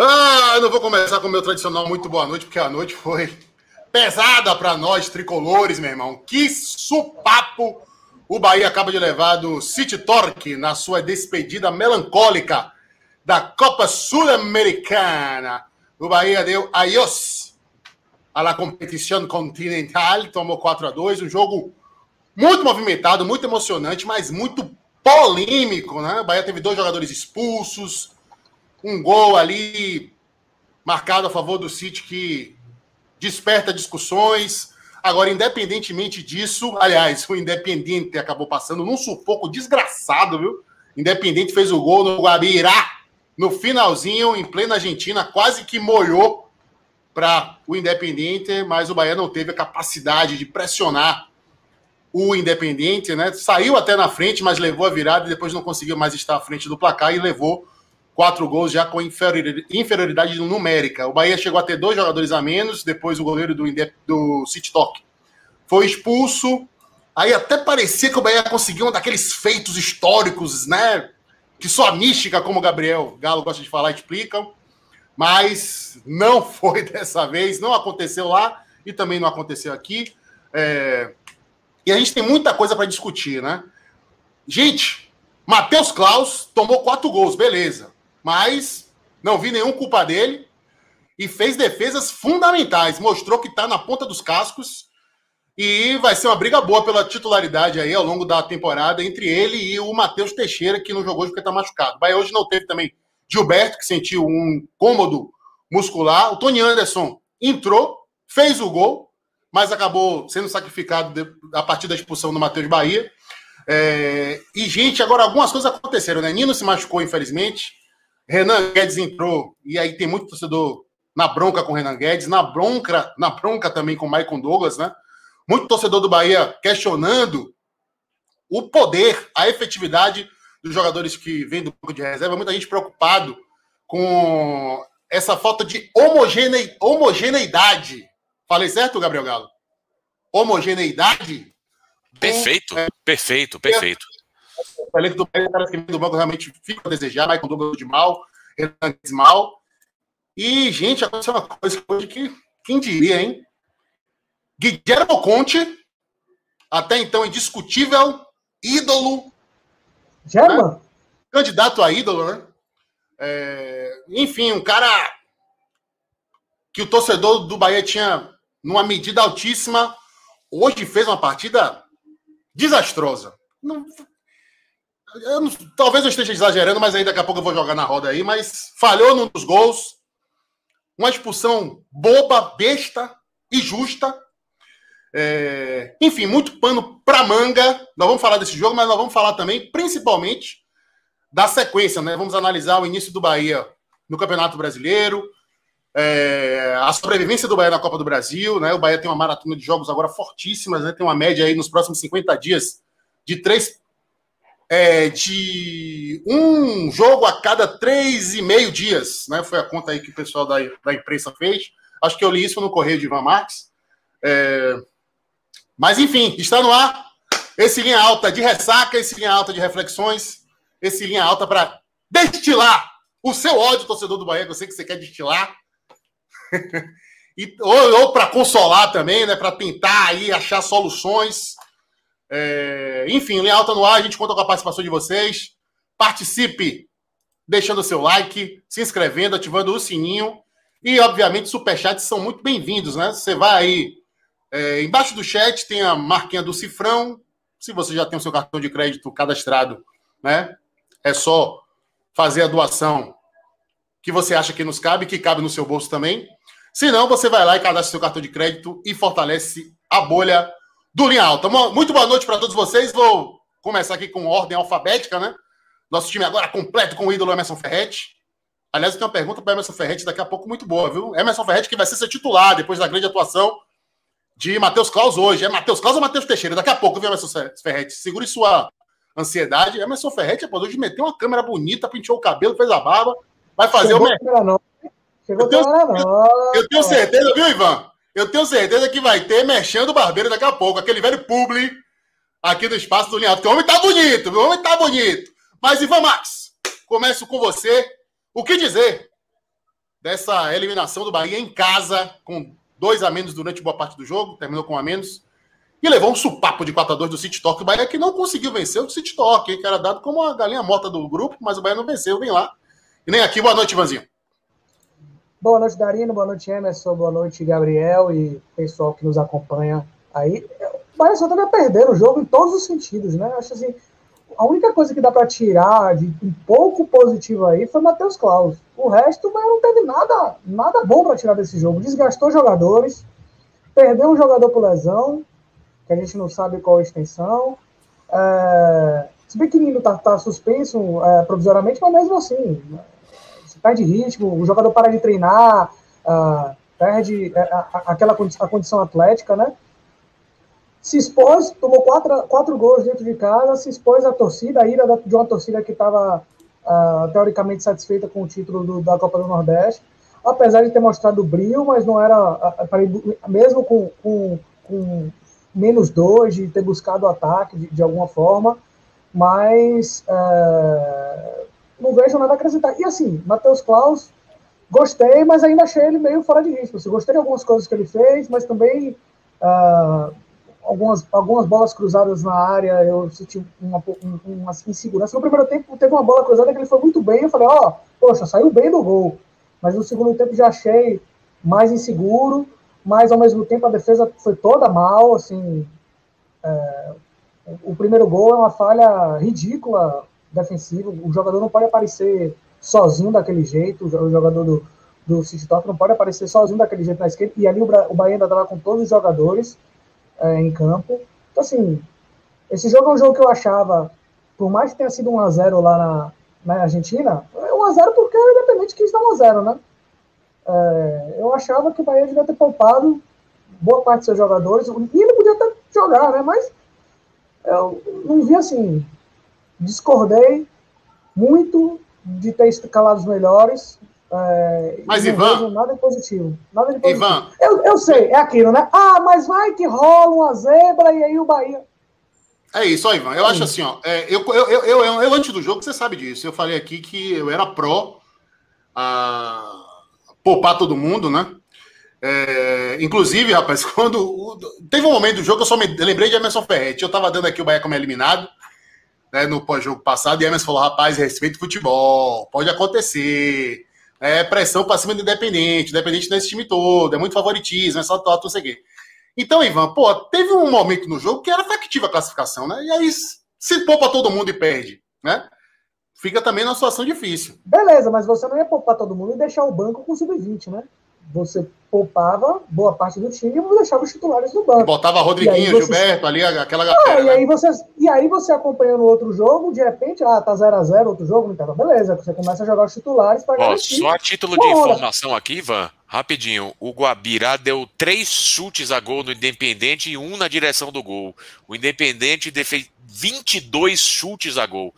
Ah, eu não vou começar com o meu tradicional muito boa noite, porque a noite foi pesada para nós tricolores, meu irmão. Que supapo o Bahia acaba de levar do City Torque na sua despedida melancólica da Copa Sul-Americana. O Bahia deu adiós à la competição continental, tomou 4 a 2 um jogo muito movimentado, muito emocionante, mas muito polêmico, né? O Bahia teve dois jogadores expulsos, um gol ali marcado a favor do City que desperta discussões. Agora, independentemente disso, aliás, o Independente acabou passando num sufoco desgraçado, viu? Independente fez o gol no Guabirá, no finalzinho, em plena Argentina, quase que molhou para o Independente, mas o Bahia não teve a capacidade de pressionar o Independente, né? Saiu até na frente, mas levou a virada e depois não conseguiu mais estar à frente do placar e levou quatro gols já com inferioridade numérica. O Bahia chegou a ter dois jogadores a menos, depois o goleiro do, do City Talk foi expulso. Aí até parecia que o Bahia conseguiu um daqueles feitos históricos, né? Que só a mística, como o Gabriel Galo gosta de falar, explicam. Mas não foi dessa vez, não aconteceu lá e também não aconteceu aqui. É... E a gente tem muita coisa para discutir, né? Gente, Matheus Klaus tomou quatro gols, beleza mas não vi nenhum culpa dele e fez defesas fundamentais. Mostrou que está na ponta dos cascos e vai ser uma briga boa pela titularidade aí ao longo da temporada entre ele e o Matheus Teixeira, que não jogou hoje porque está machucado. Bahia hoje não teve também Gilberto, que sentiu um cômodo muscular. O Tony Anderson entrou, fez o gol, mas acabou sendo sacrificado a partir da expulsão do Matheus Bahia. É... E, gente, agora algumas coisas aconteceram, né? Nino se machucou, infelizmente. Renan Guedes entrou, e aí tem muito torcedor na bronca com o Renan Guedes, na bronca, na bronca também com o Maicon Douglas, né? Muito torcedor do Bahia questionando o poder, a efetividade dos jogadores que vêm do banco de reserva, muita gente preocupado com essa falta de homogene... homogeneidade. Falei certo, Gabriel Galo? Homogeneidade? Perfeito, é, perfeito, perfeito. O elenco do Bahia, caras que do banco realmente fica a desejar, Michael Douglas de mal, Renan de mal. E, gente, aconteceu uma coisa hoje que, quem diria, hein? Guilherme Conte, até então indiscutível, ídolo. German? Né? Candidato a ídolo, né? É, enfim, um cara que o torcedor do Bahia tinha numa medida altíssima, hoje fez uma partida desastrosa. Não, eu não, talvez eu esteja exagerando, mas aí daqui a pouco eu vou jogar na roda aí. Mas falhou num dos gols. Uma expulsão boba, besta e justa. É, enfim, muito pano para manga. Nós vamos falar desse jogo, mas nós vamos falar também, principalmente, da sequência. Né? Vamos analisar o início do Bahia no Campeonato Brasileiro, é, a sobrevivência do Bahia na Copa do Brasil. Né? O Bahia tem uma maratona de jogos agora fortíssimas, né? tem uma média aí nos próximos 50 dias de três é, de um jogo a cada três e meio dias, né? Foi a conta aí que o pessoal da, da imprensa fez. Acho que eu li isso no Correio de Ivan Marques. É... Mas, enfim, está no ar. Esse linha alta de ressaca, esse linha alta de reflexões, esse linha alta para destilar o seu ódio, torcedor do Bahia, que eu sei que você quer destilar. e, ou, ou para consolar também, né? Para tentar aí achar soluções é, enfim, linha alta no ar, a gente conta com a participação de vocês. Participe deixando o seu like, se inscrevendo, ativando o sininho. E, obviamente, superchats são muito bem-vindos, né? Você vai aí. É, embaixo do chat tem a marquinha do cifrão. Se você já tem o seu cartão de crédito cadastrado, né? É só fazer a doação que você acha que nos cabe, que cabe no seu bolso também. Se não, você vai lá e cadastra seu cartão de crédito e fortalece a bolha do Linha Alta. Muito boa noite para todos vocês. Vou começar aqui com ordem alfabética, né? Nosso time agora completo com o ídolo Emerson Ferretti. Aliás, eu tenho uma pergunta para Emerson Ferretti daqui a pouco muito boa, viu? Emerson Ferretti que vai ser seu titular depois da grande atuação de Matheus Claus hoje. É Matheus Claus ou Matheus Teixeira? Daqui a pouco, viu, Emerson Ferretti? Segure sua ansiedade. Emerson Ferretti pode hoje meter uma câmera bonita, pintou o cabelo, fez a barba, vai fazer Chegou o... Não. Chegou eu tenho, eu, eu tenho certeza, viu, Ivan? Eu tenho certeza que vai ter mexendo o barbeiro daqui a pouco, aquele velho publi aqui do espaço do Linhado. Porque o homem tá bonito, o homem tá bonito. Mas, Ivan Max, começo com você. O que dizer dessa eliminação do Bahia em casa, com dois a menos durante boa parte do jogo, terminou com um a menos, e levou um supapo de 4 a 2 do City Talk. O Bahia que não conseguiu vencer o City Talk, que era dado como a galinha morta do grupo, mas o Bahia não venceu, vem lá. E nem aqui, boa noite, Ivanzinho. Boa noite, Darino, boa noite, Emerson, boa noite, Gabriel e pessoal que nos acompanha aí. O só a perder o jogo em todos os sentidos, né? Acho assim, a única coisa que dá para tirar de um pouco positivo aí foi Matheus Klaus. O resto, mas não teve nada, nada bom para tirar desse jogo. Desgastou jogadores, perdeu um jogador por lesão, que a gente não sabe qual a extensão. É, se bem que Nino está tá suspenso é, provisoriamente, mas mesmo assim, perde ritmo, o jogador para de treinar, uh, perde a, é, a, aquela a condição atlética, né? se expôs, tomou quatro, quatro gols dentro de casa, se expôs à torcida, a ira de uma torcida que estava uh, teoricamente satisfeita com o título do, da Copa do Nordeste, apesar de ter mostrado brilho, mas não era, uh, mesmo com, com, com, menos dois, de ter buscado o ataque de, de alguma forma, mas uh, não vejo nada a acrescentar. E assim, Matheus Klaus, gostei, mas ainda achei ele meio fora de risco. Assim, gostei de algumas coisas que ele fez, mas também. Uh, algumas, algumas bolas cruzadas na área, eu senti uma, uma insegurança. No primeiro tempo teve uma bola cruzada que ele foi muito bem, eu falei, ó, oh, poxa, saiu bem do gol. Mas no segundo tempo já achei mais inseguro, mas ao mesmo tempo a defesa foi toda mal, assim, é, o primeiro gol é uma falha ridícula defensiva, o jogador não pode aparecer sozinho daquele jeito, o jogador do, do City Top não pode aparecer sozinho daquele jeito na esquerda, e ali o, o Bahia ainda estava com todos os jogadores, é, em campo. Então, assim, esse jogo é um jogo que eu achava, por mais que tenha sido 1x0 lá na, na Argentina, é 1x0 porque o Independente quis dar 1x0, né? É, eu achava que o Bahia devia ter poupado boa parte dos seus jogadores, e ele podia até jogar, né? Mas eu não vi assim. Discordei muito de ter escalado os melhores. É, mas, Ivan. Nada de positivo. Nada de positivo. Ivan. Eu, eu sei, é aquilo, né? Ah, mas vai que rola uma zebra e aí o Bahia. É isso, ó, Ivan. Eu acho assim, ó. É, eu, eu, eu, eu, eu, antes do jogo, você sabe disso. Eu falei aqui que eu era pró a poupar todo mundo, né? É, inclusive, rapaz, quando. Teve um momento do jogo que eu só me lembrei de Emerson Ferretti. Eu tava dando aqui o Bahia como eliminado né, no pós-jogo passado, e Emerson falou: rapaz, respeito o futebol, pode acontecer é pressão para cima do Independente, Independente nesse time todo, é muito favoritismo, é só top, não sei o quê. Então, Ivan, pô, teve um momento no jogo que era factível a classificação, né? E aí se poupa todo mundo e perde, né? Fica também numa situação difícil. Beleza, mas você não ia poupar todo mundo e deixar o banco com sub-20, né? Você poupava boa parte do time e deixava os titulares no banco. E botava Rodriguinho, você... Gilberto ali, aquela galera. Ah, e, aí você, e aí você acompanhando outro jogo, de repente, ah, tá 0x0 outro jogo, então beleza, você começa a jogar os titulares para ganhar. Só a título de informação aqui, Ivan, rapidinho, o Guabirá deu três chutes a gol no Independente e um na direção do gol. O Independente fez 22 chutes a gol.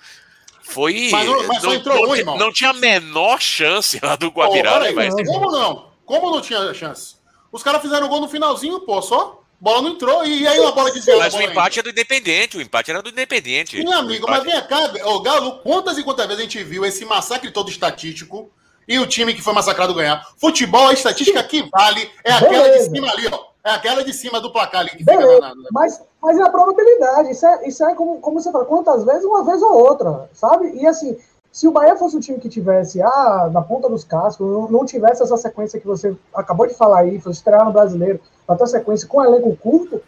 Foi. Mas, mas não, entrou não, um, irmão. Não tinha a menor chance lá do Guabirá. Oh, né, como não? Como não tinha chance? Os caras fizeram gol no finalzinho, pô, só. Bola não entrou. E aí a bola desviou. Mas o empate é do Independente. O empate era do Independente. Sim, amigo, mas vem cá, ô Galo, quantas e quantas vezes a gente viu esse massacre todo estatístico e o time que foi massacrado ganhar? Futebol, a estatística que vale é aquela Beleza. de cima ali, ó. É aquela de cima do placar ali que Beleza. fica na, na... Mas, mas é a probabilidade. Isso é, isso é como, como você fala, quantas vezes? Uma vez ou outra, sabe? E assim, se o Bahia fosse um time que tivesse ah, na ponta dos cascos, não, tivesse essa sequência que você acabou de falar aí, fosse estrear no brasileiro, ter sequência com elenco curto,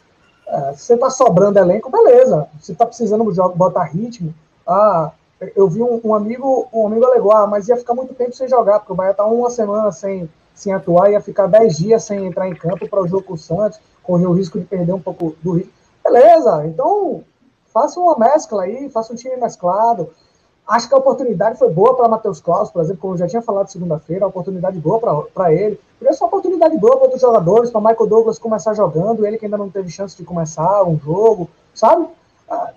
é, você está sobrando elenco, beleza. Você está precisando botar ritmo. Ah, eu vi um, um, amigo, um amigo alegou, ah, mas ia ficar muito tempo sem jogar, porque o Bahia está uma semana sem, sem atuar, ia ficar dez dias sem entrar em campo para o jogo com o Santos, correr o risco de perder um pouco do ritmo. Beleza, então faça uma mescla aí, faça um time mesclado Acho que a oportunidade foi boa para Matheus Claus, por exemplo, como eu já tinha falado segunda-feira, a oportunidade boa para ele. Por isso, uma oportunidade boa para outros jogadores, para Michael Douglas começar jogando, ele que ainda não teve chance de começar um jogo, sabe? Ah,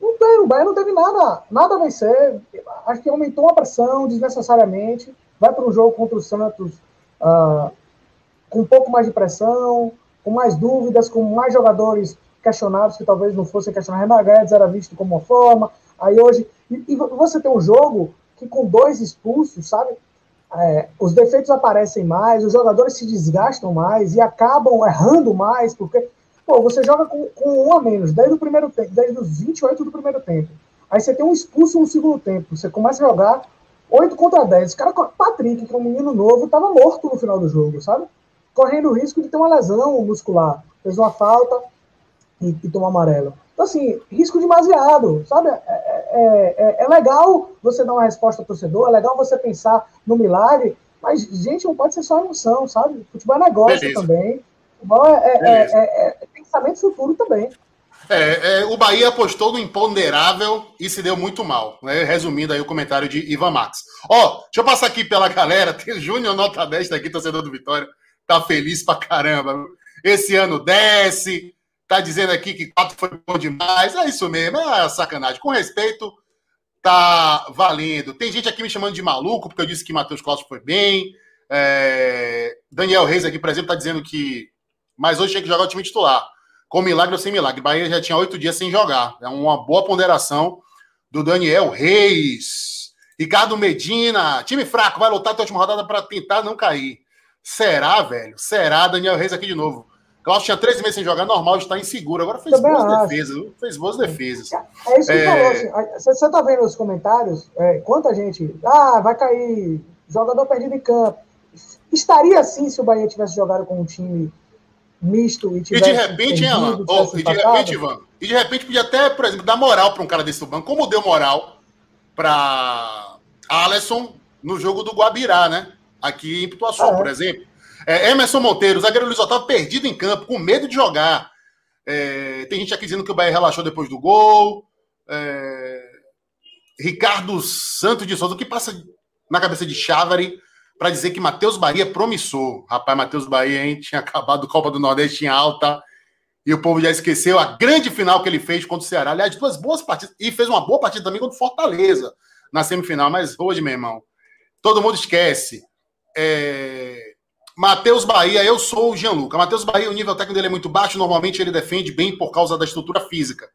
não tem, o Bahia não teve nada, nada a vencer. Acho que aumentou a pressão desnecessariamente. Vai para um jogo contra o Santos uh, com um pouco mais de pressão, com mais dúvidas, com mais jogadores questionados que talvez não fossem questionados. Renan Guedes era visto como uma forma. Aí hoje e, e, você tem um jogo que com dois expulsos, sabe? é, os defeitos aparecem mais, os jogadores se desgastam mais e acabam errando mais, porque pô, você joga com, com um a menos desde o primeiro tempo, desde os 28 do primeiro tempo. Aí você tem um expulso no segundo tempo, você começa a jogar 8 contra 10. O cara, Patrick, que é um menino novo, estava morto no final do jogo, sabe? Correndo o risco de ter uma lesão muscular. Fez uma falta e, e tomou amarelo. Então, assim, risco demasiado, sabe? É, é, é, é, legal você dar uma resposta ao torcedor, é legal você pensar no milagre, mas, gente, não pode ser só emoção, sabe? Futebol é negócio Beleza. também. Futebol é, é, é, é pensamento futuro também. O Bahia apostou no imponderável e se deu muito mal. Né? Resumindo aí o comentário de Ivan Max. Ó, deixa eu passar aqui pela galera. Tem Júnior Nota 10 tá aqui, torcedor do Vitória. Tá feliz pra caramba. Esse ano desce. Tá dizendo aqui que 4 foi bom demais. É isso mesmo, é sacanagem. Com respeito, tá valendo. Tem gente aqui me chamando de maluco, porque eu disse que Matheus Costa foi bem. É... Daniel Reis aqui, por exemplo, tá dizendo que. Mas hoje tinha que jogar o time titular com milagre ou sem milagre. Bahia já tinha oito dias sem jogar. É uma boa ponderação do Daniel Reis. Ricardo Medina, time fraco, vai lutar até a última rodada para tentar não cair. Será, velho? Será? Daniel Reis aqui de novo. Klaus tinha 13 meses sem jogar, normal, está inseguro. Agora fez Também boas acho. defesas, fez boas defesas. É, isso que é... falou. Assim, você está vendo nos comentários? É, quanta gente. Ah, vai cair. Jogador perdido em campo. Estaria assim se o Bahia tivesse jogado com um time misto e tivesse. E de repente, Alan, oh, e de repente, Ivan, e de repente podia até, por exemplo, dar moral para um cara desse do banco, como deu moral para Alisson no jogo do Guabirá, né? Aqui em Pituaçu, ah, é. por exemplo. É, Emerson Monteiro, zagueiro Luiz Otávio perdido em campo, com medo de jogar. É, tem gente aqui dizendo que o Bahia relaxou depois do gol. É, Ricardo Santos de Souza, o que passa na cabeça de Chávari? para dizer que Matheus Bahia é promissor. Rapaz, Matheus Bahia, hein? Tinha acabado a Copa do Nordeste tinha alta. E o povo já esqueceu a grande final que ele fez contra o Ceará. Aliás, duas boas partidas. E fez uma boa partida também contra o Fortaleza na semifinal. Mas hoje, meu irmão, todo mundo esquece. É... Matheus Bahia, eu sou o Gianluca. Matheus Bahia, o nível técnico dele é muito baixo. Normalmente ele defende bem por causa da estrutura física.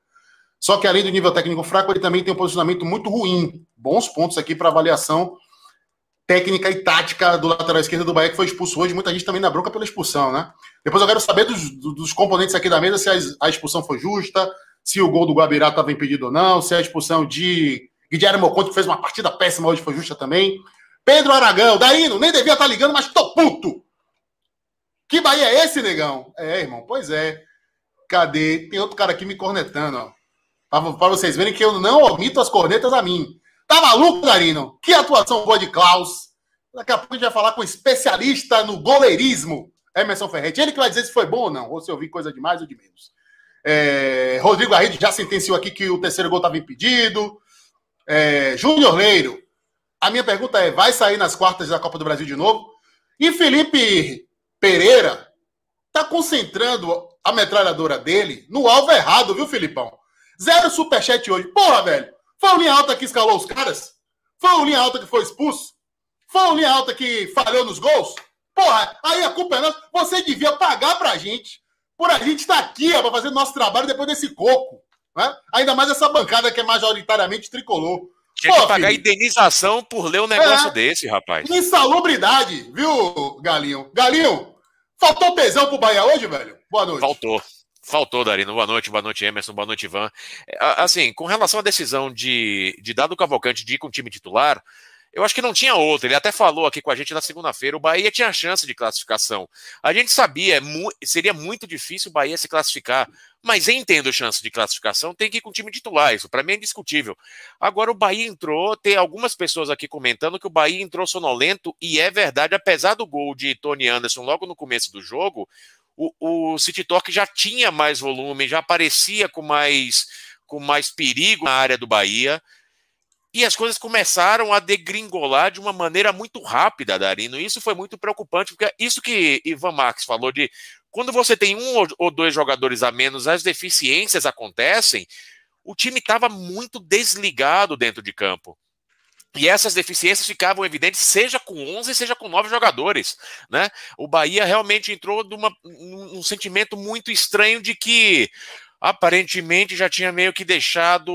Só que além do nível técnico fraco, ele também tem um posicionamento muito ruim. Bons pontos aqui para avaliação técnica e tática do lateral esquerdo do Bahia, que foi expulso hoje. Muita gente também na bronca pela expulsão, né? Depois eu quero saber dos, dos componentes aqui da mesa se a, expulsão foi justa, se o gol do Guabirá estava impedido ou não, se a expulsão de Guilherme Moconte, que fez uma partida péssima hoje, foi justa também. Pedro Aragão, Daíno, nem devia estar tá ligando, mas tô puto. Que Bahia é esse, negão? É, irmão, pois é. Cadê? Tem outro cara aqui me cornetando, ó. Para vocês verem que eu não omito as cornetas a mim. Tá maluco, Darino? Que atuação boa de Klaus. Daqui a pouco a gente vai falar com um especialista no goleirismo, Emerson Ferretti. Ele que vai dizer se foi bom ou não, ou se eu vi coisa de mais ou de menos. É, Rodrigo Arredo já sentenciou aqui que o terceiro gol estava impedido. É, Júnior Leiro. A minha pergunta é: vai sair nas quartas da Copa do Brasil de novo? E Felipe Pereira tá concentrando a metralhadora dele no alvo errado, viu, Filipão? Zero superchat hoje. Porra, velho. Foi o linha alta que escalou os caras? Foi o linha alta que foi expulso? Foi o linha alta que falhou nos gols? Porra, aí a culpa é nossa. Você devia pagar pra gente. Por a gente estar tá aqui, ó, pra fazer nosso trabalho depois desse coco. Né? Ainda mais essa bancada que é majoritariamente tricolor. Tinha Pô, que pagar filho. indenização por ler um negócio é, desse, rapaz. Insalubridade, viu, Galinho? Galinho, faltou tesão pro Bahia hoje, velho? Boa noite. Faltou. Faltou, Darino. Boa noite, boa noite, Emerson, boa noite, Ivan. É, assim, com relação à decisão de, de Dado Cavalcante de ir com o time titular, eu acho que não tinha outra. Ele até falou aqui com a gente na segunda-feira. O Bahia tinha chance de classificação. A gente sabia, é seria muito difícil o Bahia se classificar. Mas em tendo chance de classificação, tem que ir com o time titular. Isso para mim é indiscutível. Agora o Bahia entrou, tem algumas pessoas aqui comentando que o Bahia entrou sonolento, e é verdade, apesar do gol de Tony Anderson logo no começo do jogo, o, o City Talk já tinha mais volume, já aparecia com mais, com mais perigo na área do Bahia. E as coisas começaram a degringolar de uma maneira muito rápida, Darino. Isso foi muito preocupante, porque isso que Ivan Max falou de quando você tem um ou dois jogadores a menos, as deficiências acontecem. O time estava muito desligado dentro de campo. E essas deficiências ficavam evidentes, seja com 11, seja com 9 jogadores. Né? O Bahia realmente entrou numa, num sentimento muito estranho de que aparentemente já tinha meio que deixado,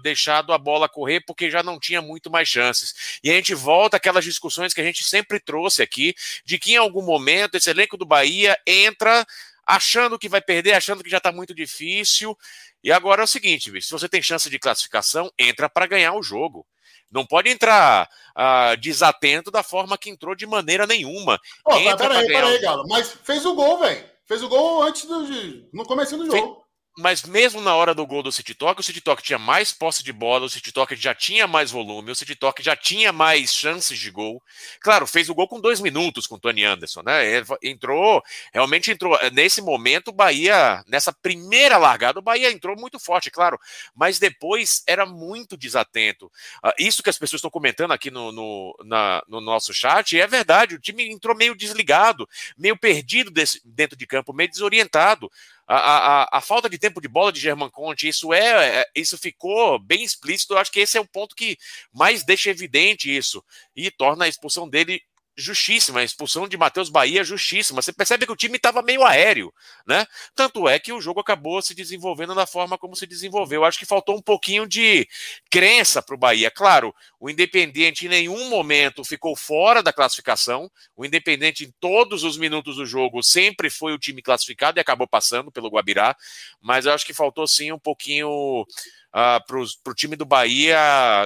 deixado a bola correr porque já não tinha muito mais chances. E a gente volta àquelas discussões que a gente sempre trouxe aqui, de que em algum momento esse elenco do Bahia entra achando que vai perder, achando que já está muito difícil. E agora é o seguinte, se você tem chance de classificação, entra para ganhar o jogo. Não pode entrar uh, desatento da forma que entrou de maneira nenhuma. Oh, peraí, peraí, Galo. Mas fez o gol, velho. Fez o gol antes do. no começo do jogo mas mesmo na hora do gol do City Talk, o City Talk tinha mais posse de bola, o City Talk já tinha mais volume, o City Talk já tinha mais chances de gol. Claro, fez o gol com dois minutos com o Tony Anderson, né? Entrou, realmente entrou. Nesse momento, o Bahia, nessa primeira largada, o Bahia entrou muito forte, claro, mas depois era muito desatento. Uh, isso que as pessoas estão comentando aqui no, no, na, no nosso chat é verdade, o time entrou meio desligado, meio perdido desse, dentro de campo, meio desorientado a, a, a, falta de tempo de bola de German Conte, isso é, é, isso ficou bem explícito. Eu acho que esse é o ponto que mais deixa evidente isso e torna a expulsão dele justíssima, a expulsão de Matheus Bahia justíssima. Você percebe que o time estava meio aéreo, né? Tanto é que o jogo acabou se desenvolvendo da forma como se desenvolveu. Acho que faltou um pouquinho de crença para o Bahia. Claro, o Independente em nenhum momento ficou fora da classificação. O Independente em todos os minutos do jogo sempre foi o time classificado e acabou passando pelo Guabirá. Mas eu acho que faltou sim um pouquinho uh, ah, para o time do Bahia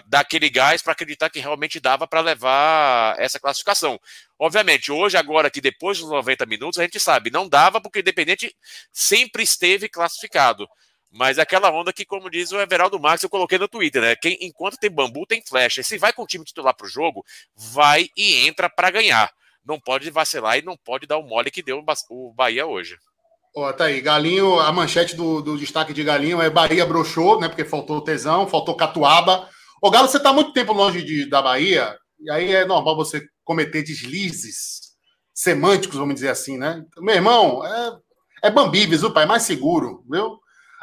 dar aquele gás para acreditar que realmente dava para levar essa classificação. Obviamente, hoje, agora que depois dos 90 minutos, a gente sabe, não dava porque o Independente sempre esteve classificado. Mas é aquela onda que, como diz o Everaldo Marques, eu coloquei no Twitter, né? Quem, enquanto tem bambu, tem flecha. Se vai com o time titular para o jogo, vai e entra para ganhar. Não pode vacilar e não pode dar o mole que deu o Bahia hoje. Ó, tá aí. Galinho, a manchete do, do destaque de Galinho é Bahia broxou, né? Porque faltou tesão, faltou catuaba. Ô, Galo, você tá muito tempo longe de, da Bahia, e aí é normal você cometer deslizes semânticos, vamos dizer assim, né? Meu irmão, é, é Bambibes, viu, pai? Mais seguro, viu?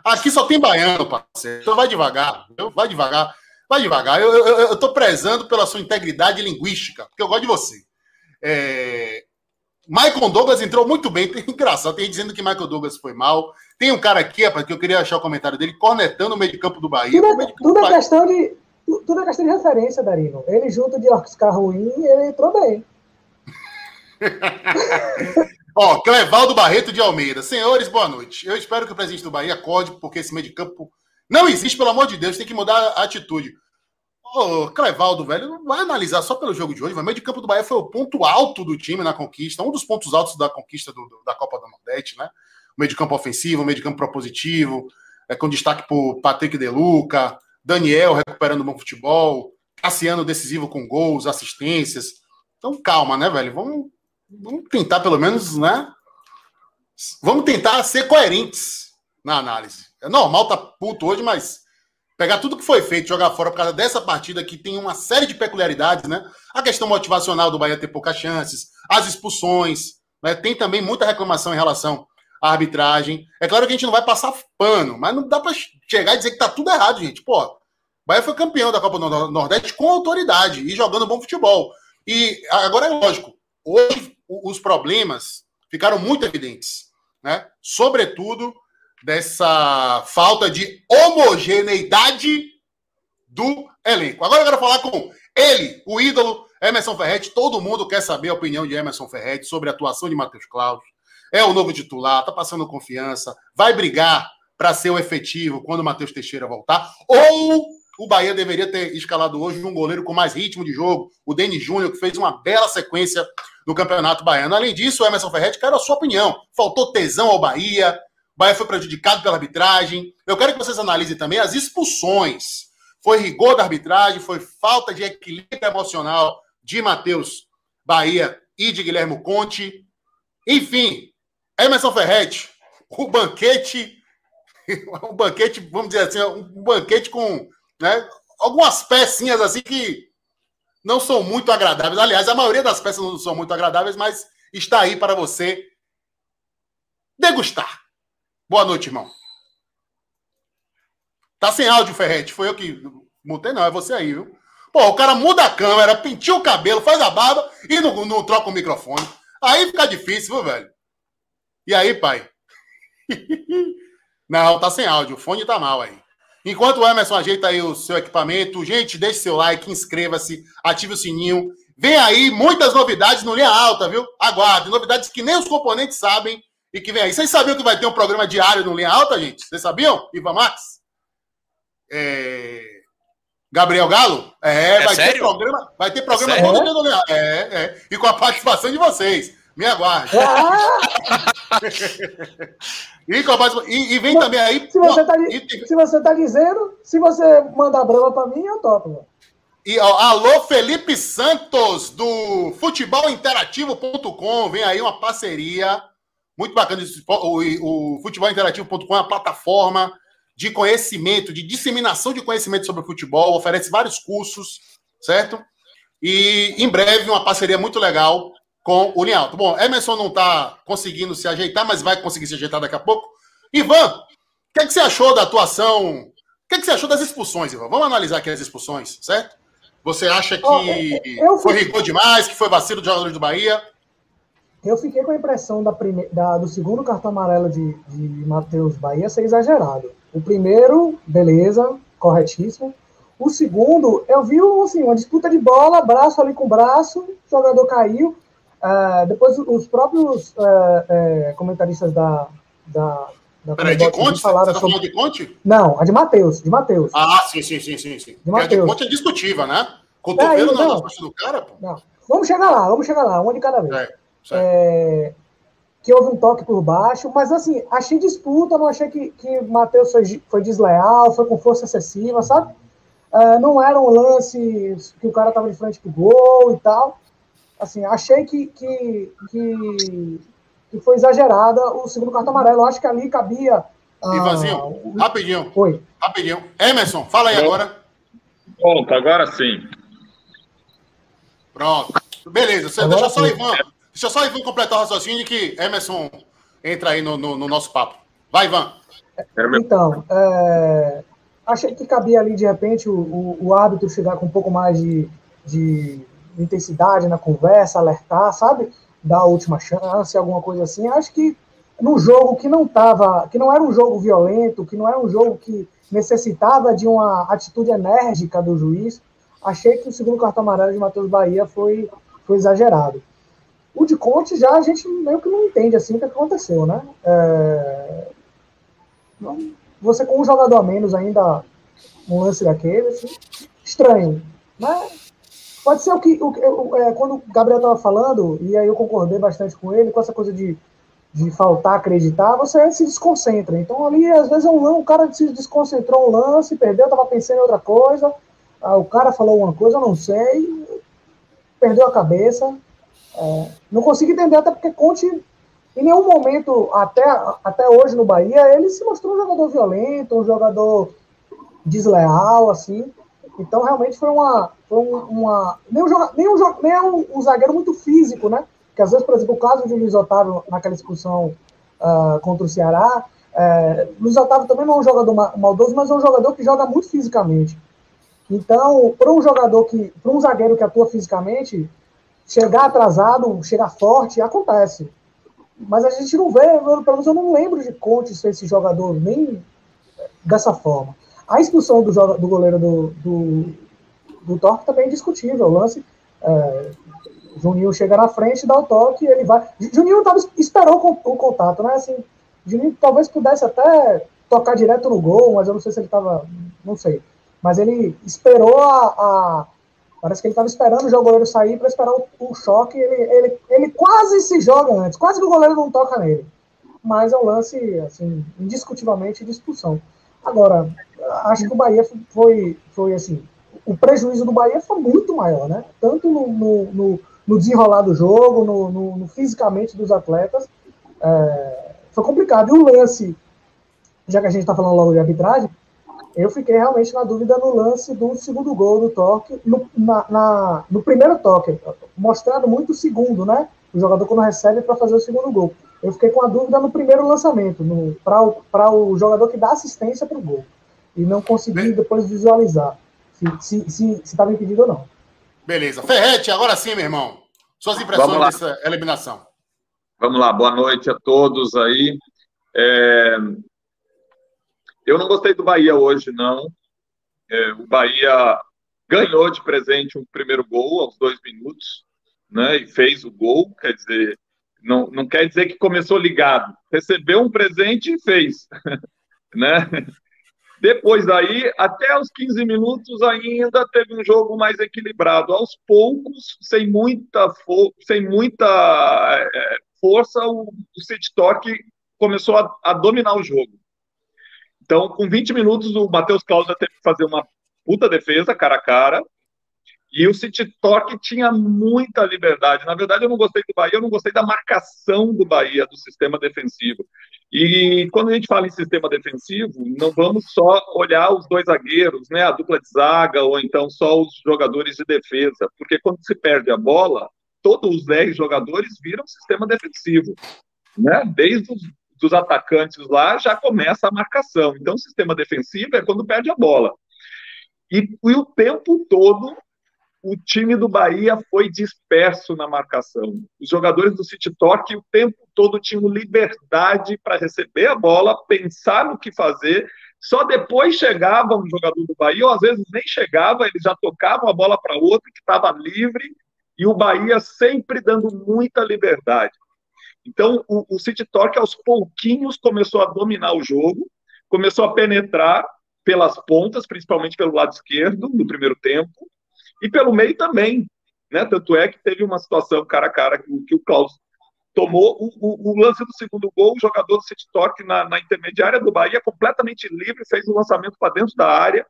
Aqui só tem baiano, parceiro. Então vai devagar, viu? Vai devagar. Vai devagar. Eu, eu, eu tô prezando pela sua integridade linguística, porque eu gosto de você. É, Michael Douglas entrou muito bem. Tem, engraçado, tem dizendo que Michael Douglas foi mal. Tem um cara aqui, rapaz, que eu queria achar o comentário dele, cornetando o meio de campo do Bahia. Tudo, é, tudo é questão de. Tudo é questão de referência, Darino. Ele junto de Oscar ruim, ele entrou bem. Ó, Clevaldo Barreto de Almeida. Senhores, boa noite. Eu espero que o presidente do Bahia acorde, porque esse meio de campo não existe, pelo amor de Deus, tem que mudar a atitude. Ô, Clevaldo, velho, vai analisar só pelo jogo de hoje. O meio de campo do Bahia foi o ponto alto do time na conquista, um dos pontos altos da conquista do, do, da Copa do Nordeste, né? O meio de campo ofensivo, o meio de campo propositivo, é, com destaque por Patrick Deluca, Daniel recuperando bom futebol, Cassiano decisivo com gols, assistências. Então, calma, né, velho? Vamos, vamos tentar, pelo menos, né? Vamos tentar ser coerentes na análise. É normal tá puto hoje, mas pegar tudo que foi feito, jogar fora por causa dessa partida que tem uma série de peculiaridades, né? A questão motivacional do Bahia ter poucas chances, as expulsões, né? tem também muita reclamação em relação à arbitragem. É claro que a gente não vai passar pano, mas não dá para chegar e dizer que tá tudo errado, gente. Pô, Bahia foi campeão da Copa do Nordeste com autoridade e jogando bom futebol. E agora é lógico, hoje os problemas ficaram muito evidentes, né? Sobretudo dessa falta de homogeneidade do elenco. Agora eu quero falar com ele, o ídolo Emerson Ferretti. Todo mundo quer saber a opinião de Emerson Ferretti sobre a atuação de Matheus Claus. É o novo titular, tá passando confiança, vai brigar para ser o efetivo quando o Matheus Teixeira voltar. Ou o Bahia deveria ter escalado hoje um goleiro com mais ritmo de jogo, o Denis Júnior, que fez uma bela sequência no Campeonato Baiano. Além disso, o Emerson Ferretti, quero a sua opinião. Faltou tesão ao Bahia, Bahia foi prejudicado pela arbitragem. Eu quero que vocês analisem também as expulsões. Foi rigor da arbitragem, foi falta de equilíbrio emocional de Matheus Bahia e de Guilherme Conte. Enfim, Emerson Ferretti, o banquete, um banquete, vamos dizer assim, um banquete com né, algumas pecinhas assim que não são muito agradáveis. Aliás, a maioria das peças não são muito agradáveis, mas está aí para você degustar. Boa noite, irmão. Tá sem áudio, Ferrete. Foi eu que mutei, não. É você aí, viu? Pô, o cara muda a câmera, pintia o cabelo, faz a barba e não, não troca o microfone. Aí fica difícil, viu, velho? E aí, pai? Não, tá sem áudio. O fone tá mal aí. Enquanto o Emerson ajeita aí o seu equipamento, gente, deixe seu like, inscreva-se, ative o sininho. Vem aí muitas novidades no Linha Alta, viu? Aguarde. Novidades que nem os componentes sabem e que vem aí. Vocês sabiam que vai ter um programa diário no Linha Alta, gente? Vocês sabiam? Ivan Max? É... Gabriel Galo? É, é vai sério? ter programa, vai ter programa é todo dia no Linha Alta. É, é. E com a participação de vocês. Me aguarde. Ah! e, e, e, vem Mas, também aí. Se você, tá, e... se você tá dizendo, se você mandar brava para mim, eu topo. E ó, alô, Felipe Santos, do futebolinterativa.com. Vem aí uma parceria muito bacana. O, o futebolinterativa.com é uma plataforma de conhecimento, de disseminação de conhecimento sobre o futebol, oferece vários cursos, certo? E em breve uma parceria muito legal com o Linhalto. Bom, Emerson não está conseguindo se ajeitar, mas vai conseguir se ajeitar daqui a pouco. Ivan, o que, é que você achou da atuação? O que, é que você achou das expulsões, Ivan? Vamos analisar aqui as expulsões, certo? Você acha que oh, foi rigor demais, que foi vacilo de jogadores do Bahia? Eu fiquei com a impressão da prime... da, do segundo cartão amarelo de, de Matheus Bahia ser exagerado. O primeiro, beleza, corretíssimo. O segundo, eu vi assim, uma disputa de bola, braço ali com braço, jogador caiu. Uh, depois os próprios uh, uh, comentaristas da. da, da Peraí, de Conte? Falaram Você tá sobre... de Conte? Não, a de Matheus, de Matheus. Ah, sim, sim, sim, sim. sim. De, Mateus. a de Conte é discutível, né? Cotovelo é, não, não. do cara, pô. Não. Vamos chegar lá, vamos chegar lá, uma de cada vez. É, é, que houve um toque por baixo, mas assim, achei disputa, não achei que, que Matheus foi, foi desleal, foi com força excessiva, sabe? Uh, não era um lance que o cara tava de frente pro gol e tal. Assim, achei que, que, que, que foi exagerada o segundo cartão amarelo. Eu acho que ali cabia. Uh, Ivanzinho, rapidinho. Oi. Rapidinho. Emerson, fala aí Pronto. agora. Pronto, agora sim. Pronto. Beleza, você deixa só o Ivan. Deixa só o Ivan completar o raciocínio que Emerson entra aí no, no, no nosso papo. Vai, Ivan. Então, é, achei que cabia ali, de repente, o, o, o, árbitro chegar com um pouco mais de, de intensidade na conversa, alertar, sabe? Dar a última chance, alguma coisa assim. Acho que num jogo que não tava, que não era um jogo violento, que não era um jogo que necessitava de uma atitude enérgica do juiz, achei que o segundo cartão amarelo de Matheus Bahia foi, foi exagerado. O de Conte já a gente meio que não entende assim o que aconteceu, né? É... Você com um jogador a menos ainda um lance daquele, assim, estranho. Mas pode ser o que. O, o, é, quando o Gabriel estava falando, e aí eu concordei bastante com ele, com essa coisa de, de faltar acreditar, você se desconcentra. Então ali, às vezes, é um lance, o cara se desconcentrou um lance, perdeu, estava pensando em outra coisa, ah, o cara falou uma coisa, eu não sei, perdeu a cabeça. É, não consigo entender, até porque Conte, em nenhum momento, até, até hoje no Bahia, ele se mostrou um jogador violento, um jogador desleal, assim. Então, realmente foi uma. Foi uma nem, um, nem, um, nem é um, um, zagueiro muito físico, né? Que às vezes, por exemplo, o caso de Luiz Otávio naquela discussão uh, contra o Ceará, é, Luiz Otávio também não é um jogador maldoso, mas é um jogador que joga muito fisicamente. Então, para um jogador que. para um zagueiro que atua fisicamente, chegar atrasado, chegar forte, acontece. Mas a gente não vê, pelo menos eu não lembro de Conte ser esse jogador nem dessa forma. A expulsão do, do goleiro do, do, do Torque também é discutível. O lance. É, Juninho chega na frente, dá o toque, ele vai. Juninho tava, esperou o contato, né? Assim, Juninho talvez pudesse até tocar direto no gol, mas eu não sei se ele estava. Não sei. Mas ele esperou a. a parece que ele estava esperando o goleiro sair para esperar o, o choque. Ele, ele, ele quase se joga antes, quase que o goleiro não toca nele. Mas é um lance, assim, indiscutivelmente de expulsão. Agora, acho que o Bahia foi, foi assim, o prejuízo do Bahia foi muito maior, né? Tanto no, no, no, no desenrolar do jogo, no, no, no fisicamente dos atletas, é, foi complicado. E o lance, já que a gente está falando logo de arbitragem, eu fiquei realmente na dúvida no lance do segundo gol do toque, no, na, na, no primeiro toque, mostrando muito o segundo, né? O jogador quando recebe para fazer o segundo gol. Eu fiquei com a dúvida no primeiro lançamento, para o, o jogador que dá assistência para o gol. E não consegui depois visualizar se estava se, se, se impedido ou não. Beleza. Ferrete, agora sim, meu irmão. Suas impressões dessa eliminação. Vamos lá, boa noite a todos aí. É... Eu não gostei do Bahia hoje, não. É, o Bahia ganhou de presente um primeiro gol aos dois minutos, né? E fez o gol, quer dizer, não, não quer dizer que começou ligado. Recebeu um presente e fez, né? Depois daí, até os 15 minutos ainda teve um jogo mais equilibrado. Aos poucos, sem muita, sem muita é, força, o, o City começou a, a, dominar o jogo. Então, com 20 minutos, o Matheus Cláudio teve que fazer uma puta defesa, cara a cara, e o City Torque tinha muita liberdade. Na verdade, eu não gostei do Bahia, eu não gostei da marcação do Bahia, do sistema defensivo. E quando a gente fala em sistema defensivo, não vamos só olhar os dois zagueiros, né, a dupla de zaga, ou então só os jogadores de defesa, porque quando se perde a bola, todos os 10 jogadores viram sistema defensivo. Né? Desde os dos atacantes lá já começa a marcação. Então, o sistema defensivo é quando perde a bola. E, e o tempo todo o time do Bahia foi disperso na marcação. Os jogadores do City Talk o tempo todo tinham liberdade para receber a bola, pensar no que fazer. Só depois chegava um jogador do Bahia, ou às vezes nem chegava, eles já tocavam a bola para outro que estava livre, e o Bahia sempre dando muita liberdade. Então, o, o City Talk, aos pouquinhos, começou a dominar o jogo, começou a penetrar pelas pontas, principalmente pelo lado esquerdo, no primeiro tempo, e pelo meio também. Né? Tanto é que teve uma situação cara a cara que, que o Klaus tomou o, o, o, lance do segundo gol, o jogador do City Talk na, na intermediária do Bahia, completamente livre, fez o um lançamento para dentro da área.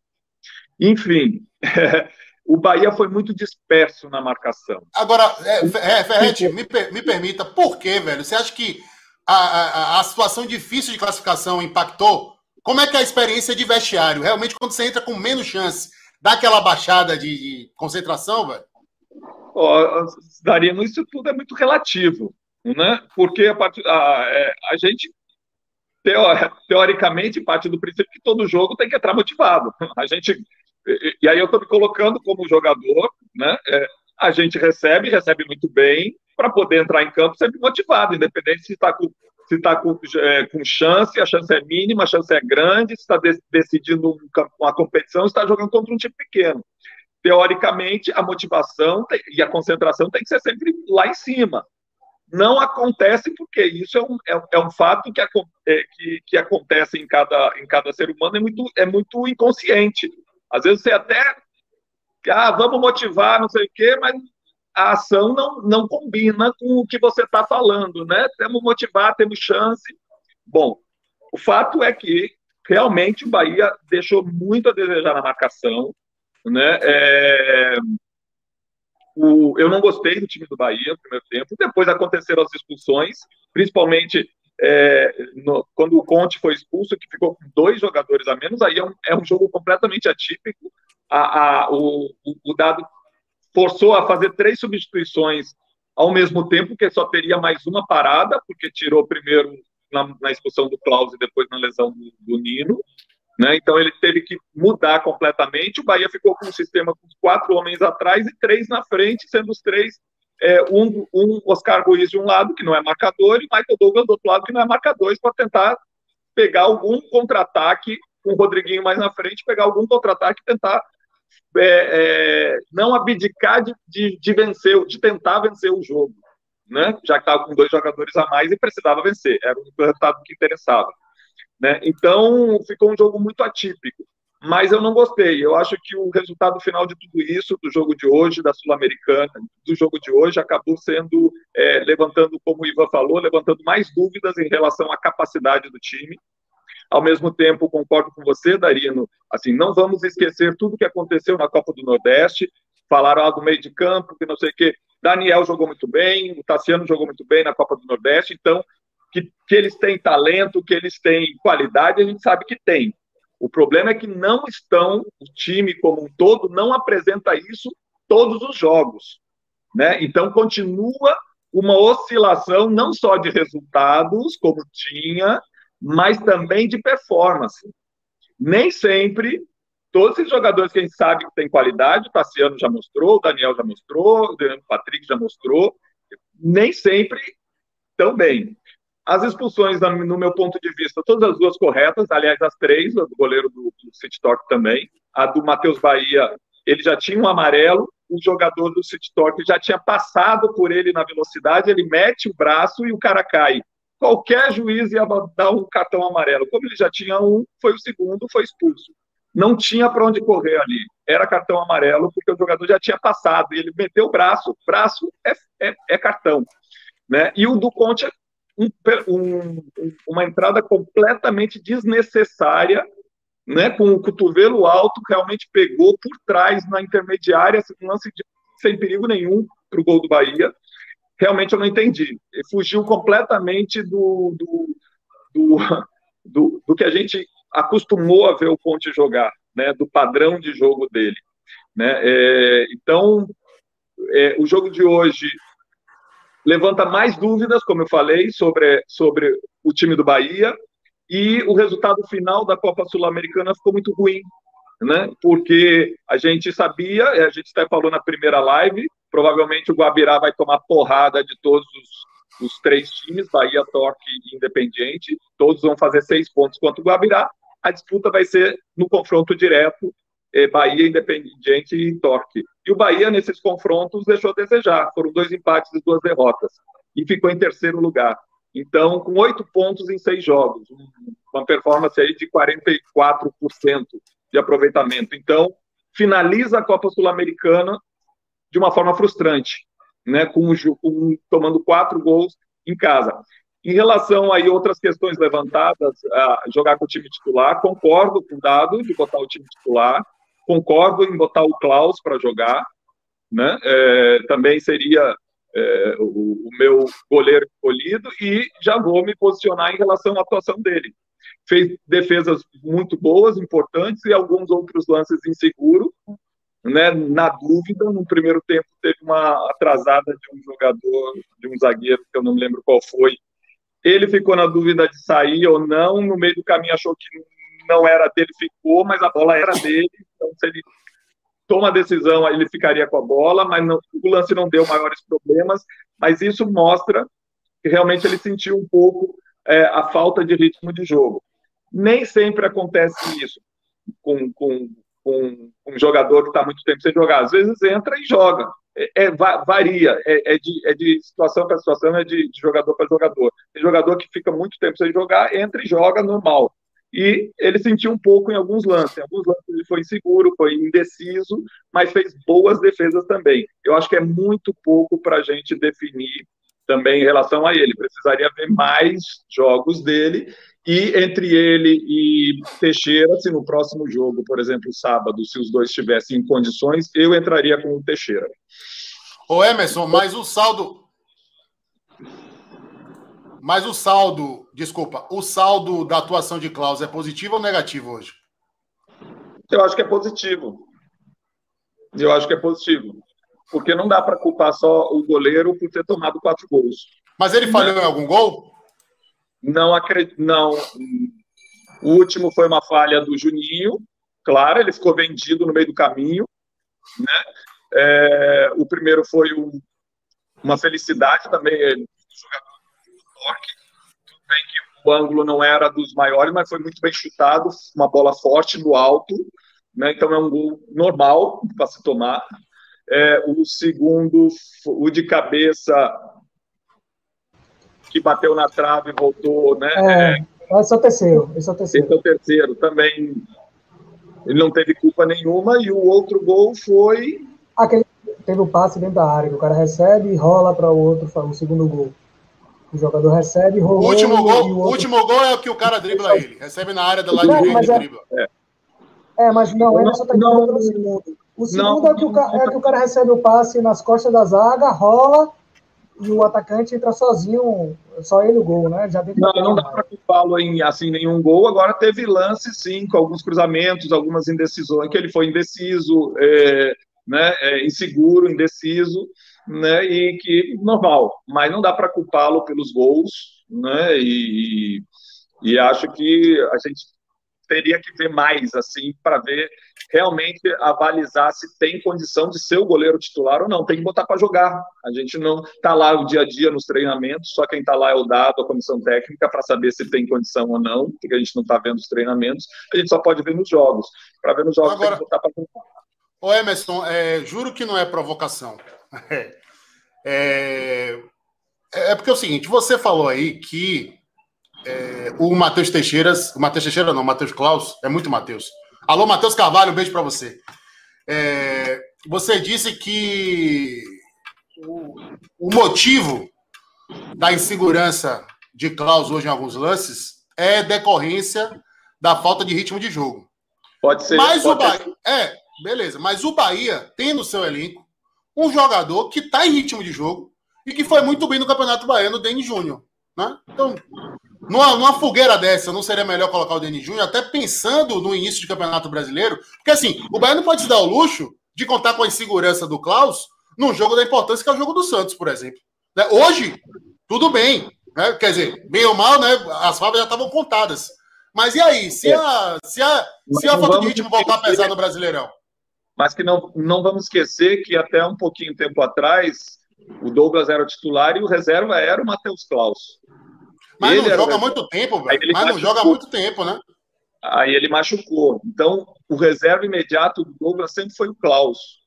Enfim, o Bahia foi muito disperso na marcação. Agora, é, é, Ferretti, me, me permita, por quê, velho? Você acha que a, a, a situação difícil de classificação impactou? Como é que é a experiência de vestiário? Realmente, quando você entra com menos chance, dá aquela baixada de, de concentração, velho? Oh, Darino, isso tudo é muito relativo, né? Porque a, part... a, é, a gente, teoricamente, parte do princípio que todo jogo tem que entrar motivado. A gente, e, aí eu estou me colocando como jogador, né? É, a gente recebe, recebe muito bem, para poder entrar em campo sempre motivado, independente se está com se está com, é, com, chance, a chance é mínima, a chance é grande, se está de, decidindo um, uma competição, está jogando contra um time pequeno. Teoricamente, a motivação tem, e a concentração tem que ser sempre lá em cima. Não acontece porque isso é um, é, é um fato que, é, que, que, acontece em cada, em cada ser humano, é muito, é muito inconsciente. Às vezes você até, ah, vamos motivar, não sei o quê, mas a ação não, não combina com o que você está falando, né? Temos motivar, temos chance. Bom, o fato é que realmente o Bahia deixou muito a desejar na marcação, né? É... O, eu não gostei do time do Bahia no primeiro tempo. Depois aconteceram as expulsões, principalmente é, no, quando o Conte foi expulso, que ficou com dois jogadores a menos. Aí é um, é um jogo completamente atípico. A, a, o, o, dado forçou a fazer três substituições ao mesmo tempo, que só teria mais uma parada, porque tirou primeiro na, na expulsão do Klaus e depois na lesão do, do Nino. Né? Então ele teve que mudar completamente. O Bahia ficou com um sistema com quatro homens atrás e três na frente, sendo os três é, um, um Oscar Ruiz de um lado, que não é marcador, e Michael Douglas do outro lado, que não é marcador, para tentar pegar algum contra-ataque, com o Rodriguinho mais na frente, pegar algum contra-ataque e tentar é, é, não abdicar de, de, de, vencer, de tentar vencer o jogo, né? Já que estava com dois jogadores a mais e precisava vencer, era o resultado que interessava, né? Então ficou um jogo muito atípico, mas eu não gostei. Eu acho que o resultado final de tudo isso, do jogo de hoje, da Sul-Americana, do jogo de hoje, acabou sendo é, levantando, como o Ivan falou, levantando mais dúvidas em relação à capacidade do time ao mesmo tempo, concordo com você, Darino, assim, não vamos esquecer tudo que aconteceu na Copa do Nordeste, falaram algo meio de campo, que não sei o quê. Daniel jogou muito bem, o Tassiano jogou muito bem na Copa do Nordeste, então, que, que eles têm talento, que eles têm qualidade, a gente sabe que tem. O problema é que não estão, o time como um todo não apresenta isso todos os jogos. Né? Então, continua uma oscilação não só de resultados, como tinha, mas também de performance. Nem sempre, todos esses jogadores que a gente sabe que tem qualidade, o Tassiano já mostrou, o Daniel já mostrou, o Patrick já mostrou, nem sempre estão bem. As expulsões, no meu ponto de vista, todas as duas corretas, aliás, as três, a do goleiro do, do City Talk também. A do Matheus Bahia, ele já tinha um amarelo, o jogador do City Talk já tinha passado por ele na velocidade, ele mete o braço e o cara cai. Qualquer juiz ia dar um cartão amarelo. Como ele já tinha um, foi o segundo, foi expulso. Não tinha para onde correr ali. Era cartão amarelo, porque o jogador já tinha passado. E ele meteu o braço, braço é, é, é cartão. Né? E o do Conte é um, um, uma entrada completamente desnecessária, né, com o cotovelo alto, realmente pegou por trás na intermediária, um lance de, sem perigo nenhum para o gol do Bahia. Realmente eu não entendi. Ele fugiu completamente do, do, do, do, do que a gente acostumou a ver o Conte jogar, né, do padrão de jogo dele. Né? É, então, é, o jogo de hoje levanta mais dúvidas, como eu falei, sobre, sobre o time do Bahia, e o resultado final da Copa Sul-Americana ficou muito ruim, né? Porque a gente sabia, a gente até falou na primeira live, provavelmente o Guabirá vai tomar porrada de todos os, os três times, Bahia, Torque e Independiente, todos vão fazer seis pontos contra o Guabirá, a disputa vai ser no confronto direto eh, Bahia, Independiente e Torque. E o Bahia, nesses confrontos, deixou a desejar. Foram dois empates e duas derrotas. E ficou em terceiro lugar. Então, com oito pontos em seis jogos, uma performance aí de 44% de aproveitamento. Então, finaliza a Copa Sul-Americana de uma forma frustrante, né, com, com, tomando quatro gols em casa. Em relação a outras questões levantadas, a jogar com o time titular, concordo com o dado de botar o time titular, concordo em botar o Klaus para jogar, né? É, também seria é, o, o, meu goleiro escolhido e já vou me posicionar em relação à atuação dele. Fez defesas muito boas, importantes e alguns outros lances inseguros, né? Na dúvida, no primeiro tempo teve uma atrasada de um jogador, de um zagueiro que eu não me lembro qual foi. Ele ficou na dúvida de sair ou não, no meio do caminho achou que não era dele, ficou, mas a bola era dele. Então, se ele toma a decisão, ele ficaria com a bola, mas não, o lance não deu maiores problemas. Mas isso mostra que realmente ele sentiu um pouco é, a falta de ritmo de jogo. Nem sempre acontece isso com, com, com um jogador que está muito tempo sem jogar. Às vezes entra e joga. É, é varia, é, é, de, é de situação para situação, é de, de jogador para jogador. Tem jogador que fica muito tempo sem jogar, entra e joga normal e ele sentiu um pouco em alguns lances. Em alguns lances ele foi inseguro, foi indeciso, mas fez boas defesas também. Eu acho que é muito pouco para a gente definir também em relação a ele. Precisaria ver mais jogos dele. E entre ele e Teixeira, se no próximo jogo, por exemplo, sábado, se os dois estivessem em condições, eu entraria com o Teixeira. Ô Emerson, mas o saldo, mas o saldo, desculpa, o saldo da atuação de Klaus é positivo ou negativo hoje? Eu acho que é positivo. Eu acho que é positivo. Porque não dá para culpar só o goleiro por ter tomado quatro gols. Mas ele falhou em algum gol? Não acredito. Não. O último foi uma falha do Juninho, claro, ele ficou vendido no meio do caminho. Né? É, o primeiro foi um, uma felicidade também. Ele, jogador toque. Tudo bem que o ângulo não era dos maiores, mas foi muito bem chutado, uma bola forte no alto, né? então é um gol normal para se tomar. É, o segundo, o de cabeça, que bateu na trave e voltou, né? É, é, esse é o terceiro. Esse é o terceiro. Esse é o terceiro. Também ele não teve culpa nenhuma. E o outro gol foi. Aquele teve o passe dentro da área, que o cara recebe e rola para o outro, o segundo gol. O jogador recebe, rolou. O último gol, o outro... último gol é o que o cara dribla ele. Recebe na área do lado direito e é... dribla. É. é, mas não, ele só está não, o segundo. O segundo não, é, que o, é que o cara recebe o passe nas costas da zaga, rola e o atacante entra sozinho, só ele o gol, né? Já não, não dá para culpá-lo em assim nenhum gol. Agora teve lance sim, com alguns cruzamentos, algumas indecisões, que ele foi indeciso, é, né, é, inseguro, indeciso né, e que normal, mas não dá para culpá-lo pelos gols, né, e, e acho que a gente teria que ver mais, assim, para ver realmente avalizar se tem condição de ser o goleiro titular ou não. Tem que botar para jogar. A gente não está lá o dia a dia nos treinamentos, só quem está lá é o dado, a comissão técnica, para saber se tem condição ou não, porque a gente não está vendo os treinamentos, a gente só pode ver nos jogos. Para ver nos jogos, Agora, tem que botar para jogar. Ô Emerson, é, juro que não é provocação. É, é, é, porque é o seguinte, você falou aí que é, o Matheus Teixeira, o Matheus Teixeira não, o Matheus Klaus, é muito Matheus. Alô, Matheus Carvalho, um beijo para você. É, você disse que o, o, motivo da insegurança de Klaus hoje em alguns lances é decorrência da falta de ritmo de jogo. Pode ser. Mas pode o Bahia, é, beleza, mas o Bahia tem no seu elenco um jogador que está em ritmo de jogo e que foi muito bem no Campeonato Baiano, o Denis Júnior. Né? Então, numa, numa, fogueira dessa, não seria melhor colocar o Denis Júnior, até pensando no início de Campeonato Brasileiro? Porque assim, o Bahia não pode se dar o luxo de contar com a insegurança do Klaus num jogo da importância que é o jogo do Santos, por exemplo. Né? Hoje, tudo bem. Né? Quer dizer, bem ou mal, né? As favas já estavam contadas. Mas e aí? Se a, se a, se a falta de ritmo voltar a pesar no Brasileirão? Mas que não, não vamos esquecer que até um pouquinho tempo atrás, o Douglas era o titular e o reserva era o Matheus Klaus. Mas ele não joga muito tempo, velho. Mas não joga muito tempo, né? Aí ele machucou. Então, o reserva imediato do Douglas sempre foi o Klaus.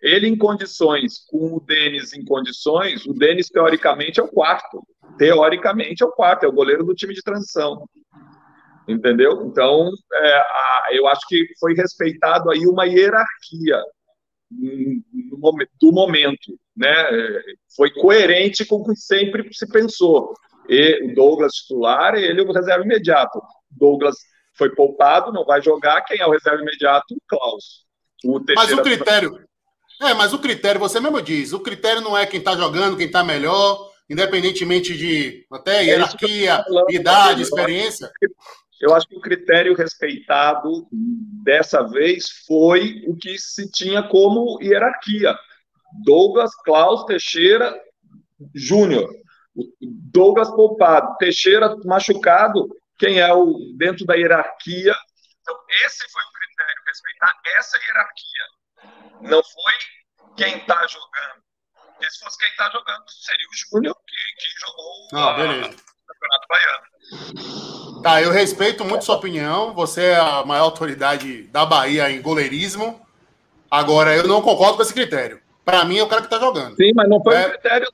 Ele em condições, com o Denis em condições, o Denis teoricamente é o quarto. Teoricamente é o quarto, é o goleiro do time de transição entendeu? Então, é, a, eu acho que foi respeitado aí uma hierarquia do momento, né? Foi coerente com o que sempre se pensou. E o Douglas titular, ele é o reserva imediato. Douglas foi poupado, não vai jogar. Quem é o reserva imediato? O Klaus. O mas o critério. É, mas o critério, você mesmo diz, o critério não é quem está jogando, quem está melhor, independentemente de até é hierarquia, é idade, experiência. Eu acho que o critério respeitado dessa vez foi o que se tinha como hierarquia. Douglas Klaus Teixeira Júnior. Douglas poupado, Teixeira machucado, quem é o dentro da hierarquia. Então, esse foi o critério, respeitar essa hierarquia. Não foi quem está jogando. Porque se fosse quem está jogando, seria o Júnior que, que jogou ah, o Campeonato Baiano. Tá, eu respeito muito sua opinião. Você é a maior autoridade da Bahia em goleirismo. Agora, eu não concordo com esse critério. Para mim, é o cara que tá jogando. Sim, mas não foi é... um critério.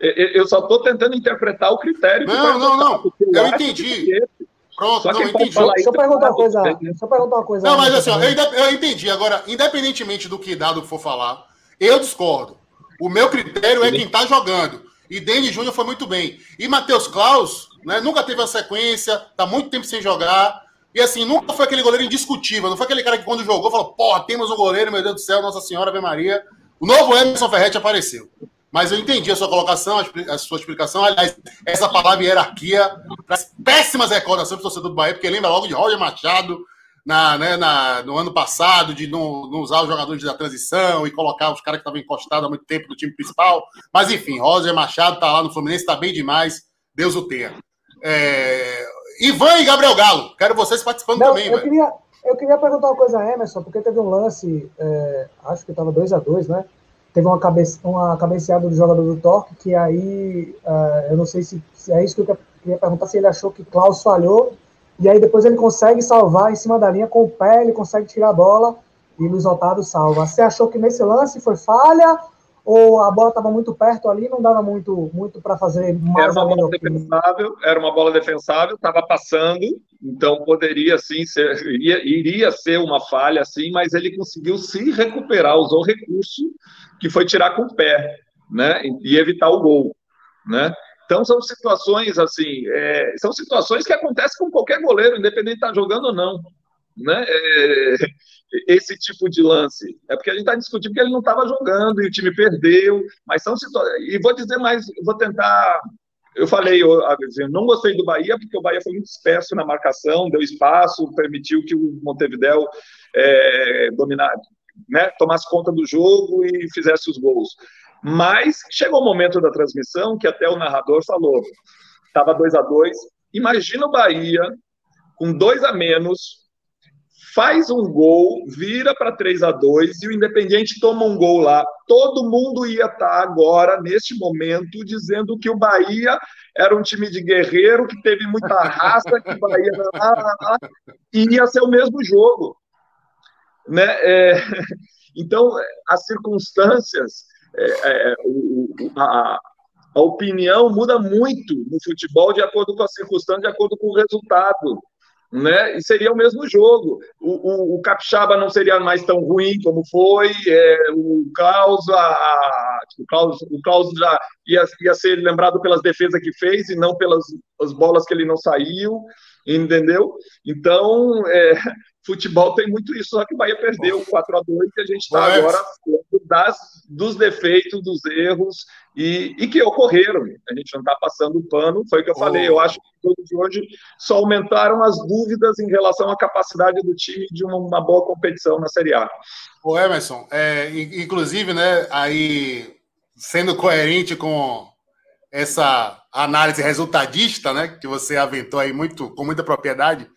Eu só estou tentando interpretar o critério. Não, não, não. Eu, eu entendi. Pronto, só não, eu entendi. Deixa eu perguntar uma coisa. Deixa eu perguntar uma coisa. Não, mas assim, ó, eu, eu entendi. Agora, independentemente do que dado for falar, eu discordo. O meu critério é quem tá jogando. E Denis Júnior foi muito bem. E Matheus Klaus, né? Nunca teve a sequência, tá muito tempo sem jogar. E assim, nunca foi aquele goleiro indiscutível. Não foi aquele cara que quando jogou falou: porra, temos um goleiro, meu Deus do céu, Nossa Senhora, Ave Maria. O novo Emerson Ferretti apareceu. Mas eu entendi a sua colocação, a sua explicação. Aliás, essa palavra hierarquia traz péssimas recordações para o torcedor do Bahia, porque lembra logo de Roger Machado na, né, na, no ano passado, de não, não, usar os jogadores da transição e colocar os caras que estavam encostados há muito tempo no time principal. Mas enfim, Roger Machado está lá no Fluminense, está bem demais. Deus o tenha. É... Ivan e Gabriel Galo, quero vocês participando Não, também. Eu queria, eu queria perguntar uma coisa a Emerson, porque teve um lance, é, acho que estava 2 a 2 né? Teve uma, cabe, uma cabeceada do jogador do Torque, que aí, uh, eu não sei se, se, é isso que eu queria perguntar, se ele achou que Klaus falhou, e aí depois ele consegue salvar em cima da linha com o pé, ele consegue tirar a bola, e Luiz Otávio salva. Você achou que nesse lance foi falha, ou a bola estava muito perto ali, não dava muito, muito para fazer mais. Era uma bola defensável, era uma bola defensável, estava passando, então poderia sim ser, iria, iria ser uma falha assim, mas ele conseguiu se recuperar, usou o recurso que foi tirar com o pé, né, e evitar o gol, né. Então são situações assim, é, são situações que acontecem com qualquer goleiro, independente de estar tá jogando ou não, né. É, esse tipo de lance. É porque a gente está discutindo que ele não estava jogando e o time perdeu, mas são situações. E vou dizer mais, vou tentar. Eu falei, eu, eu não gostei do Bahia, porque o Bahia foi muito disperso na marcação, deu espaço, permitiu que o Montevideo é, né, tomasse conta do jogo e fizesse os gols. Mas chegou o um momento da transmissão que até o narrador falou: estava 2 a 2 Imagina o Bahia com dois a menos, faz um gol, vira para 3 a 2 e o Independiente toma um gol lá. Todo mundo ia estar tá agora, neste momento, dizendo que o Bahia era um time de guerreiro, que teve muita raça, que o Bahia e ia ser o mesmo jogo. Né? É, então, as circunstâncias, é, é, a, a opinião muda muito no futebol de acordo com as circunstâncias, de acordo com o resultado né? E seria o mesmo jogo. O, o, o Capixaba não seria mais tão ruim como foi, é, o Klaus, a, a, o Klaus, o Klaus já ia, ia ser lembrado pelas defesas que fez e não pelas as bolas que ele não saiu, entendeu? Então, é, futebol tem muito isso, só que o Bahia perdeu 4 a 2 e a gente está agora das, dos defeitos, dos erros e, e, que ocorreram. A gente não está passando o pano, foi o que eu oh. falei. Eu acho que todos de hoje só aumentaram as dúvidas em relação à capacidade do time de uma, uma boa competição na Série A. O Emerson, é, inclusive, né, aí sendo coerente com essa análise resultadista, né, que você aventou aí muito com muita propriedade,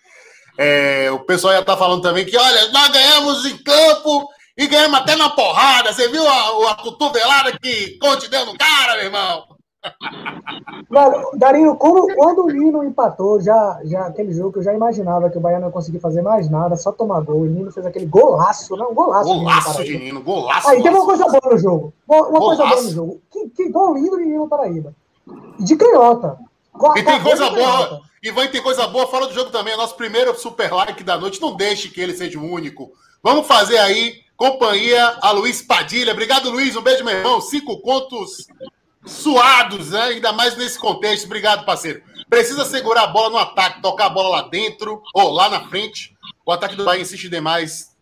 é, o pessoal já tá falando também que, olha, nós ganhamos em campo e ganhamos até na porrada. Você viu a, a cotovelada que Conte deu no cara, meu irmão? Darinho, quando, quando o Nino empatou, já, já aquele jogo que eu já imaginava que o Bahia não ia conseguir fazer mais nada, só tomar gol. O Nino fez aquele golaço, não, golaço. Golaço de Nino, golaço. Aí tem uma coisa boa no jogo. Uma, uma coisa boa no jogo. Que, que gol lindo de Nino Paraíba. De canhota. E tem coisa boa. E vai ter coisa boa. Fala do jogo também. Nosso primeiro super like da noite. Não deixe que ele seja o único. Vamos fazer aí companhia a Luiz Padilha. Obrigado, Luiz. Um beijo, meu irmão. Cinco contos suados, né? ainda mais nesse contexto. Obrigado, parceiro. Precisa segurar a bola no ataque, tocar a bola lá dentro ou lá na frente. O ataque do Bahia insiste demais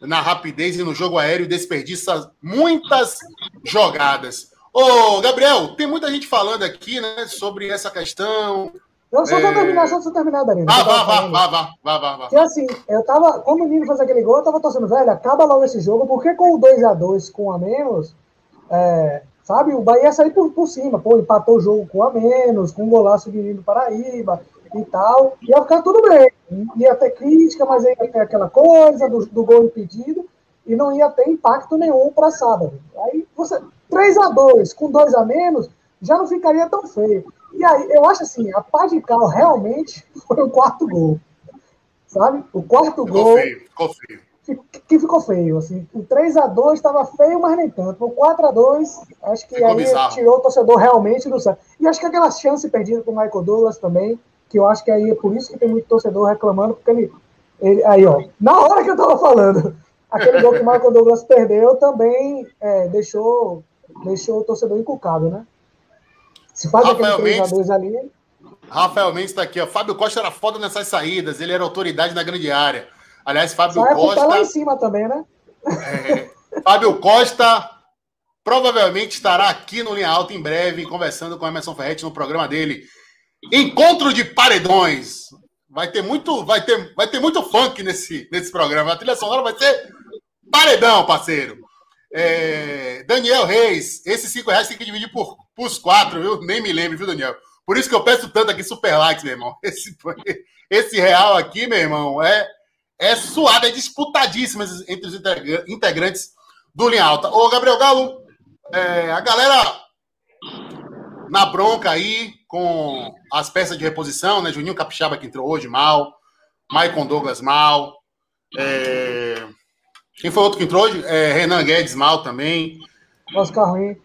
na rapidez e no jogo aéreo desperdiça muitas jogadas. Ô, Gabriel, tem muita gente falando aqui, né, sobre essa questão. Eu só vou é... terminar, só vou terminar, Danilo. Ah, vá, vá, vá, vá, vá, vá, Porque assim, eu tava, como o Nino fez aquele gol, eu tava torcendo, velho, acaba logo esse jogo, porque com o 2x2 com a menos, é, sabe, o Bahia ia sair por, por cima, pô, empatou o jogo com a menos, com um golaço de Nino Paraíba e tal, ia ficar tudo bem. Ia ter crítica, mas ia ter aquela coisa do, do gol impedido, e não ia ter impacto nenhum para sábado. Aí você, 3 a 2 com 2 a menos, já não ficaria tão feio. E aí, eu acho assim, a pá de cal realmente foi o quarto gol. Sabe? O quarto ficou gol. Feio, ficou feio. Que ficou feio, assim. O 3 a 2 estava feio, mas nem tanto. O 4 a 2 acho que ficou aí bizarro. tirou o torcedor realmente do céu. E acho que aquela chance perdida com o Michael Douglas também, que eu acho que aí é por isso que tem muito torcedor reclamando, porque ele, ele aí, ó, na hora que eu tava falando, aquele gol que o Michael Douglas perdeu também é, deixou deixou o torcedor encucado, né? Se faz Rafael aquele 3 Mendes, ali. Rafael Mendes está aqui, ó. Fábio Costa era foda nessas saídas, ele era autoridade na grande área. Aliás, Fábio Sai Costa. Tá lá em cima também, né? É, Fábio Costa provavelmente estará aqui no Linha Alta em breve, conversando com o Emerson Ferretti no programa dele. Encontro de paredões. Vai ter muito, vai ter, vai ter muito funk nesse, nesse programa. A trilha sonora vai ser paredão, parceiro. É, Daniel Reis, esses cinco reais tem que dividir por, por quatro, viu? Nem me lembro, viu, Daniel? Por isso que eu peço tanto aqui super likes, meu irmão. Esse, esse real aqui, meu irmão, é, é suado, é disputadíssimo entre os integrantes do Linha Alta. Ô, Gabriel Galo, é, a galera na bronca aí com as peças de reposição, né? Juninho Capixaba que entrou hoje mal, Maicon Douglas mal. É, quem foi outro que entrou hoje? É, Renan Guedes mal também. Oscar Ruiz.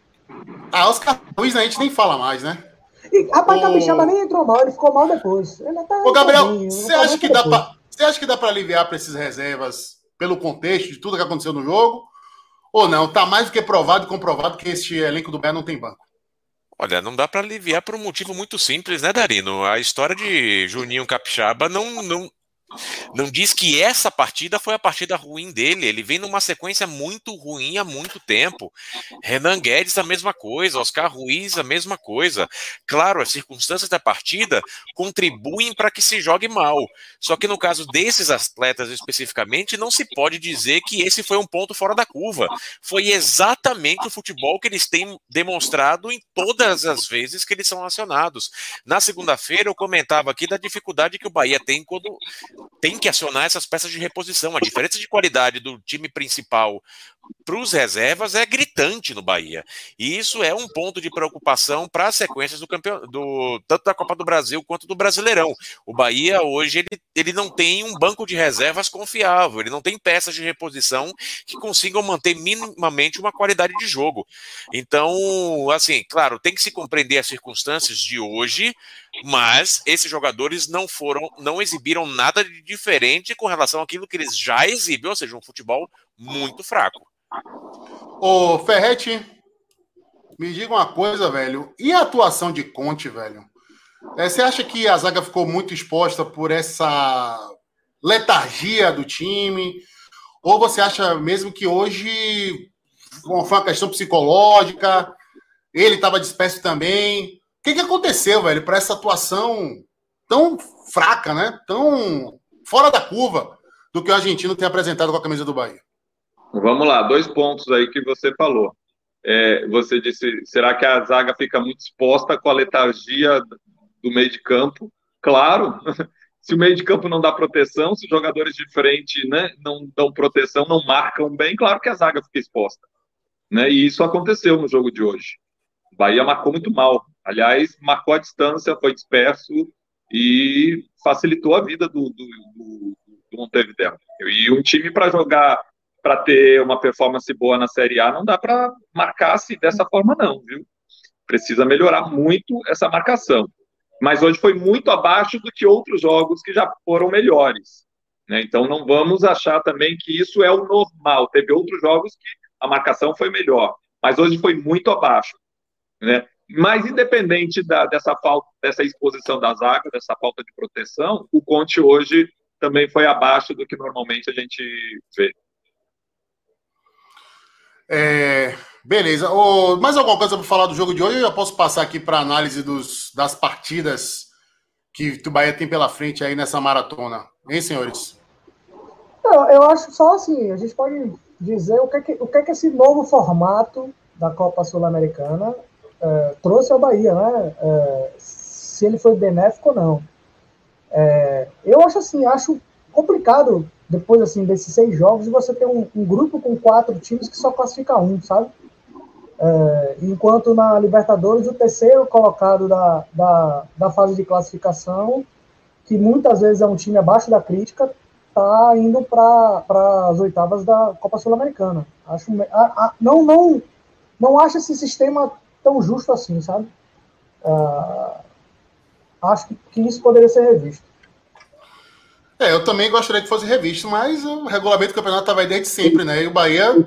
Ah, Oscar Ruiz a gente nem fala mais, né? E, rapaz, o Capixaba nem entrou mal, ele ficou mal depois. Ele tá Ô, Gabriel, você acha, que dá pra, você acha que dá para aliviar para esses reservas pelo contexto de tudo que aconteceu no jogo? Ou não? Tá mais do que provado e comprovado que este elenco do Bahia não tem banco. Olha, não dá para aliviar por um motivo muito simples, né, Darino? A história de Juninho Capixaba não, não, Não diz que essa partida foi a partida ruim dele. Ele vem numa sequência muito ruim há muito tempo. Renan Guedes, a mesma coisa. Oscar Ruiz, a mesma coisa. Claro, as circunstâncias da partida contribuem para que se jogue mal. Só que no caso desses atletas especificamente, não se pode dizer que esse foi um ponto fora da curva. Foi exatamente o futebol que eles têm demonstrado em todas as vezes que eles são acionados. Na segunda-feira, eu comentava aqui da dificuldade que o Bahia tem quando tem que acionar essas peças de reposição. A diferença de qualidade do time principal para os reservas é gritante no Bahia. E isso é um ponto de preocupação para as sequências do campeão, do, tanto da Copa do Brasil quanto do Brasileirão. O Bahia hoje ele, ele não tem um banco de reservas confiável, ele não tem peças de reposição que consigam manter minimamente uma qualidade de jogo. Então, assim, claro, tem que se compreender as circunstâncias de hoje, mas esses jogadores não foram, não exibiram nada de diferente com relação àquilo que eles já exibiram, ou seja, um futebol muito fraco. Ô, Ferrete, me diga uma coisa, velho. E a atuação de Conte, velho? É, você acha que a zaga ficou muito exposta por essa letargia do time? Ou você acha mesmo que hoje foi uma questão psicológica? Ele estava disperso também. O que, que aconteceu, velho, para essa atuação tão fraca, né? Tão fora da curva do que o argentino tem apresentado com a camisa do Bahia? Vamos lá, dois pontos aí que você falou. É, você disse, será que a zaga fica muito exposta com a letargia do meio de campo? Claro, se o meio de campo não dá proteção, se os jogadores de frente né, não dão proteção, não marcam bem, claro que a zaga fica exposta. Né? E isso aconteceu no jogo de hoje. O Bahia marcou muito mal. Aliás, marcou a distância, foi disperso e facilitou a vida do, do, do, do Montevideo. E um time para jogar para ter uma performance boa na Série A, não dá para marcar-se dessa forma, não, viu? Precisa melhorar muito essa marcação. Mas hoje foi muito abaixo do que outros jogos que já foram melhores. Né? Então não vamos achar também que isso é o normal. Teve outros jogos que a marcação foi melhor, mas hoje foi muito abaixo. Né? Mas independente da, dessa falta, dessa exposição da zaga, dessa falta de proteção, o Conte hoje também foi abaixo do que normalmente a gente vê. É, beleza. Oh, mais alguma coisa para falar do jogo de hoje? Eu já posso passar aqui para análise dos, das partidas que o Bahia tem pela frente aí nessa maratona. Hein, senhores? Eu, eu acho só assim, a gente pode dizer o que, é que, o que, é que esse novo formato da Copa Sul-Americana é, trouxe ao Bahia, né? É, se ele foi benéfico ou não. É, eu acho assim, acho complicado depois assim desses seis jogos, você tem um, um grupo com quatro times que só classifica um, sabe? É, enquanto na Libertadores, o terceiro colocado da, da, da, fase de classificação, que muitas vezes é um time abaixo da crítica, está indo para as oitavas da Copa Sul-Americana. Acho, a, a, não, não, não acho esse sistema tão justo assim, sabe? É, acho que, que isso poderia ser revisto. É, eu também gostaria que fosse revisto, mas o regulamento do campeonato estava aí desde sempre, né? E o Bahia não,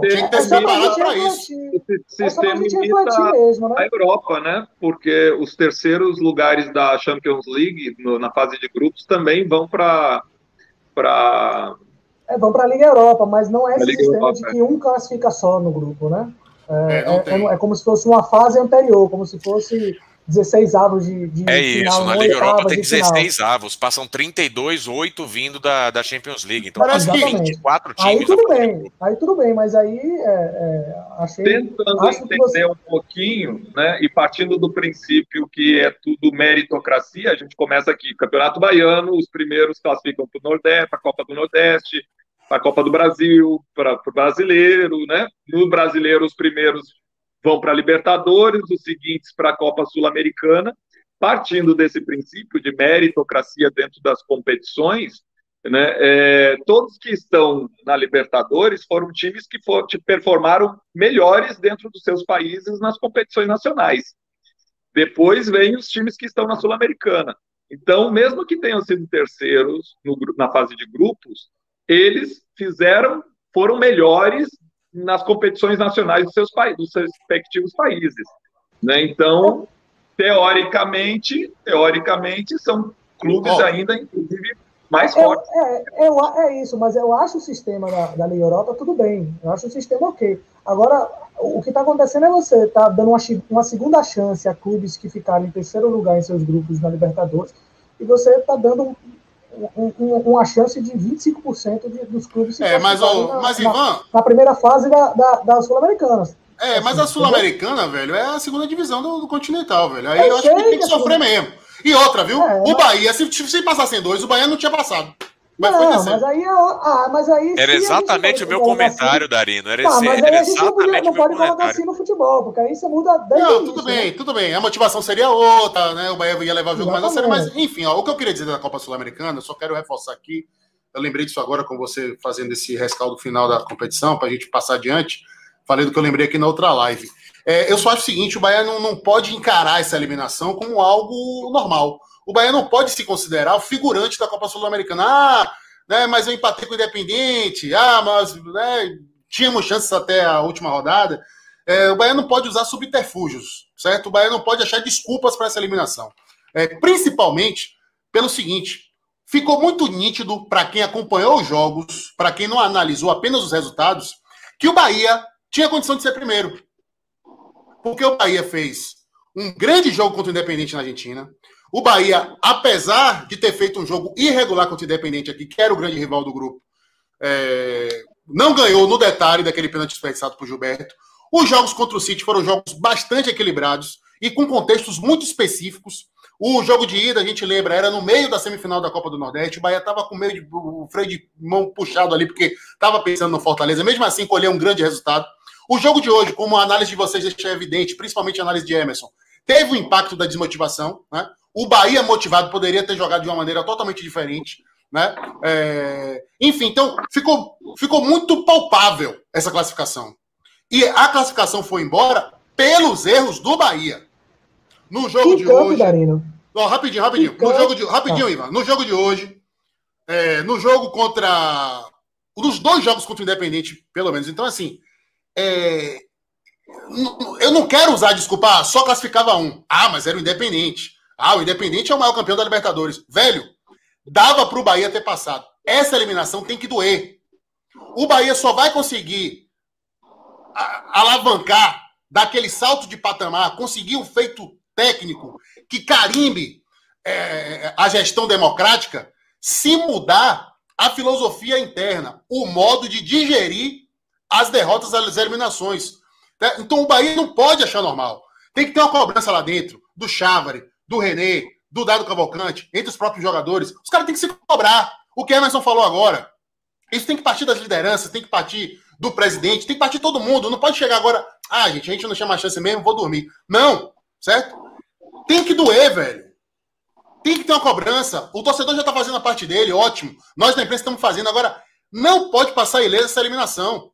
tinha que ter se preparado para isso. Esse sistema imita mesmo, né? a Europa, né? Porque os terceiros lugares da Champions League no, na fase de grupos também vão para para é, vão para a Liga Europa, mas não é esse sistema Europa, de que um classifica só no grupo, né? É, é, é, é, como se fosse uma fase anterior, como se fosse 16 avos de, de É isso, na Liga Europa tem 16 final. avos, passam 32, 8 vindo da, da Champions League. Então Parece que 24 times. Aí tudo bem, aí tudo bem, mas aí é, é, achei. Tentando entender você... um pouquinho, né? E partindo do princípio que é tudo meritocracia, a gente começa aqui, Campeonato Baiano, os primeiros classificam para o Nordeste, para a Copa do Nordeste, a Copa do Brasil, para o brasileiro, né? No brasileiro, os primeiros vão para a Libertadores, os seguintes para a Copa Sul-Americana, partindo desse princípio de meritocracia dentro das competições, né, é, todos que estão na Libertadores foram times que for, performaram melhores dentro dos seus países nas competições nacionais. Depois vem os times que estão na Sul-Americana. Então, mesmo que tenham sido terceiros no, na fase de grupos, eles fizeram, foram melhores nas competições nacionais dos seus, dos seus respectivos países. Né? Então, teoricamente, teoricamente, são clubes oh. ainda, inclusive, mais fortes. É, é, é, isso, mas eu acho o sistema da, da Liga Europa tudo bem. Eu acho o sistema ok. Agora, o que está acontecendo é você tá dando uma, uma segunda chance a clubes que ficaram em terceiro lugar em seus grupos na Libertadores e você está dando um, um, uma chance de 25% de, dos clubes é, mas, ó, na, mas Ivan, na, na, primeira fase da, da, da Sul-Americana. É, mas a Sul-Americana, velho, é a segunda divisão do, do Continental, velho. Aí eu, eu acho que tem que sofrer mesmo. E outra, viu? É, o Bahia, se, se passassem dois, o Bahia não tinha passado. Mas não, mas aí, ah, mas aí Era exatamente o meu comentário, assim, Darino. Era, tá, mas era aí a gente não, podia, não pode colocar assim no futebol, porque aí você muda Não, tudo bem, né? tudo bem. A motivação seria outra, né? O Bahia ia levar o jogo mais a sério, mas enfim, ó, o que eu queria dizer da Copa Sul-Americana, eu só quero reforçar aqui. Eu lembrei disso agora com você fazendo esse rescaldo final da competição, para a gente passar adiante. Falei do que eu lembrei aqui na outra live. É, eu só acho o seguinte: o Bahia não, não pode encarar essa eliminação como algo normal. O Bahia não pode se considerar o figurante da Copa Sul-Americana. Ah, né, mas eu empatei com o Independente. Ah, mas né, tínhamos chances até a última rodada. É, o Bahia não pode usar subterfúgios, certo? O Bahia não pode achar desculpas para essa eliminação. É, principalmente pelo seguinte: ficou muito nítido para quem acompanhou os jogos, para quem não analisou apenas os resultados, que o Bahia tinha condição de ser primeiro. Porque o Bahia fez um grande jogo contra o Independente na Argentina. O Bahia, apesar de ter feito um jogo irregular contra o Independente aqui, que era o grande rival do grupo, é, não ganhou no detalhe daquele pênalti desperdiçado por Gilberto. Os jogos contra o City foram jogos bastante equilibrados e com contextos muito específicos. O jogo de ida, a gente lembra, era no meio da semifinal da Copa do Nordeste. O Bahia estava com meio de, o freio de mão puxado ali, porque estava pensando no Fortaleza. Mesmo assim, colheu um grande resultado. O jogo de hoje, como a análise de vocês deixa evidente, principalmente a análise de Emerson, teve o impacto da desmotivação. Né? O Bahia motivado poderia ter jogado de uma maneira totalmente diferente. Né? É... Enfim, então ficou, ficou muito palpável essa classificação. E a classificação foi embora pelos erros do Bahia. No jogo que de campo, hoje. Darino? Ó, rapidinho, rapidinho. no jogo de, rapidinho, ah. Ivan. No jogo de hoje, é, no jogo contra. Nos dois jogos contra o Independente, pelo menos. Então, assim. É, eu não quero usar desculpa, ah, só classificava um. Ah, mas era o Independente. Ah, o Independente é o maior campeão da Libertadores. Velho, dava para o Bahia ter passado. Essa eliminação tem que doer. O Bahia só vai conseguir alavancar daquele salto de patamar, conseguir um feito técnico que carimbe é, a gestão democrática, se mudar a filosofia interna, o modo de digerir as derrotas, as eliminações. Né? Então o Bahia não pode achar normal. Tem que ter uma cobrança lá dentro do Chávari, do René, do Dado Cavalcante, entre os próprios jogadores. Os caras têm que se cobrar. O que Emerson falou agora. Isso tem que partir das lideranças, tem que partir do presidente, tem que partir todo mundo. Não pode chegar agora, ah, gente, a gente não chama a chance mesmo, vou dormir. Não, certo? Tem que doer, velho. Tem que ter uma cobrança. O torcedor já tá fazendo a parte dele, ótimo. Nós da imprensa estamos fazendo. Agora, não pode passar ilesa essa eliminação.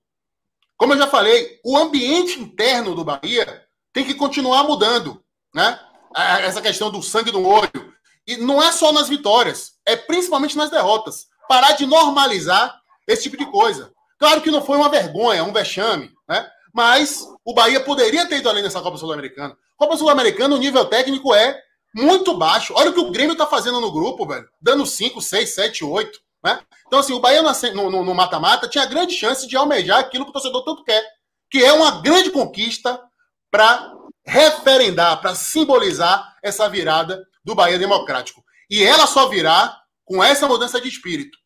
Como eu já falei, o ambiente interno do Bahia tem que continuar mudando, né? Essa questão do sangue no olho. E não é só nas vitórias, é principalmente nas derrotas. Parar de normalizar esse tipo de coisa. Claro que não foi uma vergonha, um vexame, né? Mas o Bahia poderia ter ido além dessa Copa Sul-Americana. Copa Sul-Americana, o nível técnico é muito baixo. Olha o que o Grêmio tá fazendo no grupo, velho. Dando 5, 6, 7, 8. Né? Então, assim, o Bahia no mata-mata tinha grande chance de almejar aquilo que o torcedor tanto quer, que é uma grande conquista para referendar, para simbolizar essa virada do Bahia Democrático. E ela só virá com essa mudança de espírito,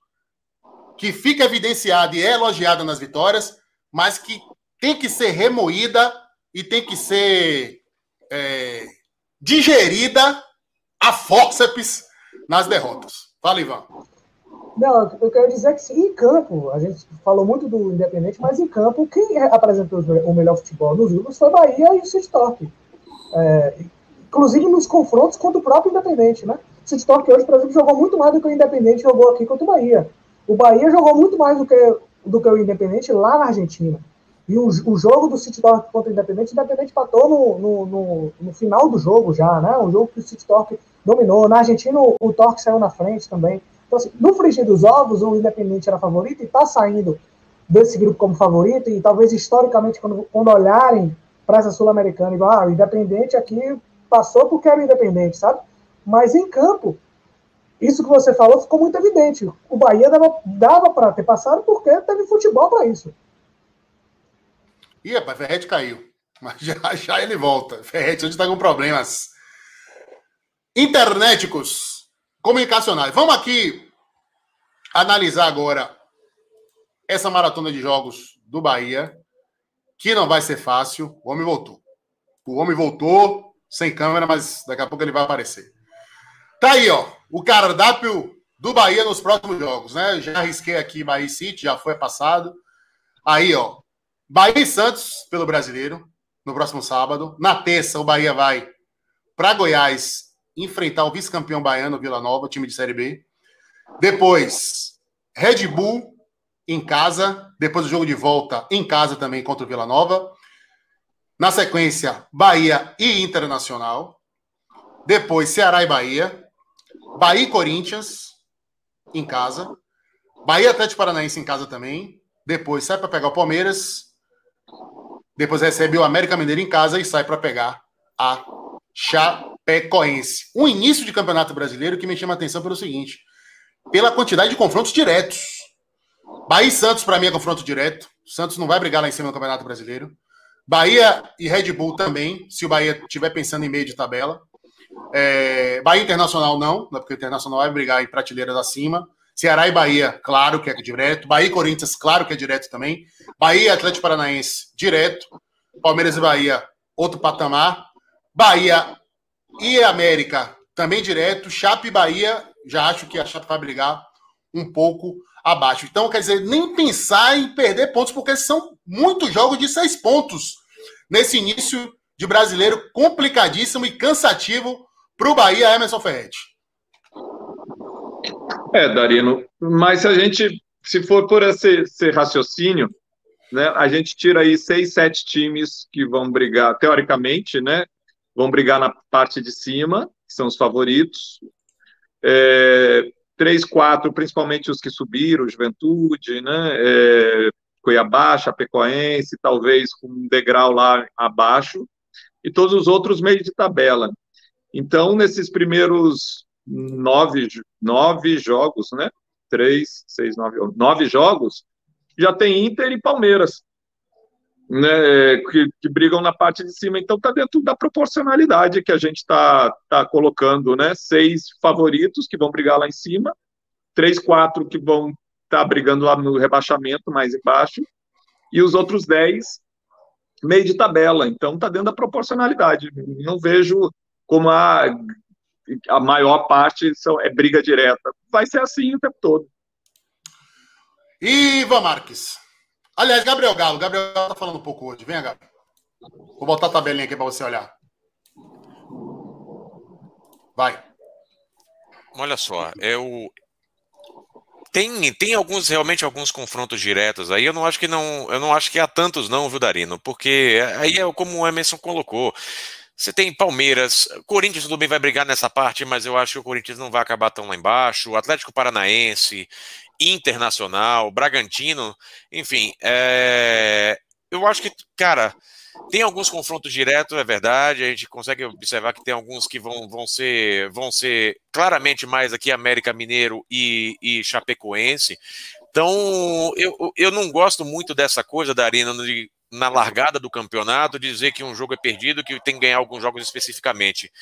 que fica evidenciada e é elogiada nas vitórias, mas que tem que ser remoída e tem que ser é, digerida a fórceps nas derrotas. Fala, Ivan. Não, eu quero dizer que em campo, a gente falou muito do Independente, mas em campo, quem apresentou o melhor futebol nos jogos foi Bahia e o City É, inclusive nos confrontos contra o próprio Independente, né? O City hoje, por exemplo, jogou muito mais do que o Independente jogou aqui contra o Bahia. O Bahia jogou muito mais do que, do que o Independente lá na Argentina. E o, o jogo do City Torque contra o Independente, o Independente patou no, no, no, no, final do jogo já, né? Um jogo que o City Torque dominou. Na Argentina, o, o Torque saiu na frente também. Então, assim, no frigir dos ovos, o Independente era favorito e está saindo desse grupo como favorito, e talvez historicamente, quando, quando olharem para essa Sul-Americana, igual, ah, o Independente aqui passou porque era Independente, sabe? Mas em campo, isso que você falou ficou muito evidente. O Bahia dava, dava para ter passado porque teve futebol para isso. Ih, rapaz, Ferrete caiu. Mas já, já ele volta. Ferrete hoje está com problemas internéticos, comunicacionais. Vamos aqui analisar agora essa maratona de jogos do Bahia, que não vai ser fácil. O homem voltou. O homem voltou sem câmera, mas daqui a pouco ele vai aparecer. Tá aí, ó, o cardápio do Bahia nos próximos jogos, né? Já arrisquei aqui Bahia City, já foi passado. Aí, ó, Bahia e Santos pelo Brasileiro no próximo sábado. Na terça, o Bahia vai para Goiás enfrentar o vice-campeão baiano Vila Nova, time de Série B. Depois, Red Bull em casa, depois do jogo de volta em casa também contra o Vila Nova. Na sequência, Bahia e Internacional. Depois, Ceará e Bahia. Bahia e Corinthians em casa. Bahia Atlético Paranaense em casa também. Depois sai para pegar o Palmeiras. Depois recebe o América Mineiro em casa e sai para pegar a Chapecoense. Um início de campeonato brasileiro que me chama a atenção pelo seguinte: pela quantidade de confrontos diretos. Bahia e Santos, para mim, é confronto direto. Santos não vai brigar lá em cima no Campeonato Brasileiro. Bahia e Red Bull também, se o Bahia estiver pensando em meio de tabela. É, Bahia Internacional não, né, porque o Internacional vai brigar em prateleiras acima. Ceará e Bahia, claro que é direto. Bahia e Corinthians, claro que é direto também. Bahia e Atlético Paranaense, direto. Palmeiras e Bahia, outro patamar. Bahia e América, também direto. Chape e Bahia, já acho que a Chape vai brigar um pouco abaixo. Então, quer dizer, nem pensar em perder pontos, porque são muitos jogos de seis pontos nesse início de brasileiro complicadíssimo e cansativo para o Bahia, Emerson Ferretti. É, Darino, mas se a gente, se for por esse, esse raciocínio, né, a gente tira aí seis, sete times que vão brigar, teoricamente, né, vão brigar na parte de cima, que são os favoritos, é, três, quatro, principalmente os que subiram, Juventude, né, é, Cuiabá, Chapecoense, talvez com um degrau lá abaixo, e todos os outros meios de tabela. Então, nesses primeiros nove, nove jogos, né, três, seis, nove, nove jogos, já tem Inter e Palmeiras, né, que, que, brigam na parte de cima. Então está dentro da proporcionalidade que a gente está tá colocando, né? Seis favoritos que vão brigar lá em cima, três, quatro que vão estar tá brigando lá no rebaixamento mais embaixo, e os outros dez meio de tabela. Então está dentro da proporcionalidade. Não vejo como a, a maior parte são, é briga direta. Vai ser assim o tempo todo. Ivan Marques. Aliás, Gabriel Galo. Gabriel tá falando um pouco hoje. Venha, Gabriel. Vou botar a tabelinha aqui para você olhar. Vai. Olha só, eu tem, tem alguns realmente alguns confrontos diretos aí. Eu não acho que não, eu não acho que há tantos não, viu, Darino? Porque aí é como o Emerson colocou. Você tem Palmeiras, Corinthians tudo bem vai brigar nessa parte, mas eu acho que o Corinthians não vai acabar tão lá embaixo. Atlético Paranaense, Internacional, Bragantino, enfim, é... eu acho que, cara, tem alguns confrontos diretos, é verdade. A gente consegue observar que tem alguns que vão, vão, ser, vão ser claramente mais aqui América Mineiro e, e Chapecoense. Então, eu, eu não gosto muito dessa coisa da Arena de na largada do campeonato dizer que um jogo é perdido, que tem que ganhar alguns jogos especificamente.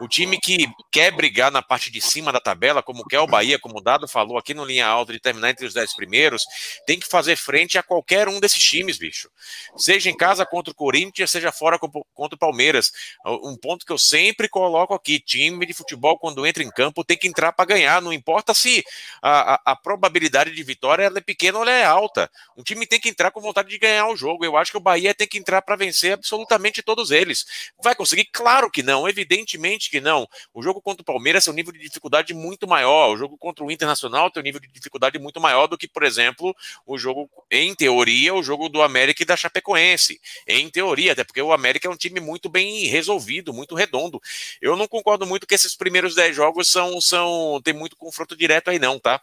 O time que quer brigar na parte de cima da tabela, como quer o Bahia, como o Dado falou aqui no linha alta de terminar entre os dez primeiros, tem que fazer frente a qualquer um desses times, bicho. Seja em casa contra o Corinthians, seja fora contra o Palmeiras. Um ponto que eu sempre coloco aqui: time de futebol, quando entra em campo, tem que entrar para ganhar. Não importa se a, a, a probabilidade de vitória é pequena ou é alta. Um time tem que entrar com vontade de ganhar o jogo. Eu acho acho que o Bahia tem que entrar para vencer absolutamente todos eles. Vai conseguir? Claro que não, evidentemente que não. O jogo contra o Palmeiras tem um nível de dificuldade muito maior. O jogo contra o Internacional tem um nível de dificuldade muito maior do que, por exemplo, o jogo, em teoria, o jogo do América e da Chapecoense. Em teoria, até porque o América é um time muito bem resolvido, muito redondo. Eu não concordo muito que esses primeiros 10 jogos são, são tem muito confronto direto aí, não, tá?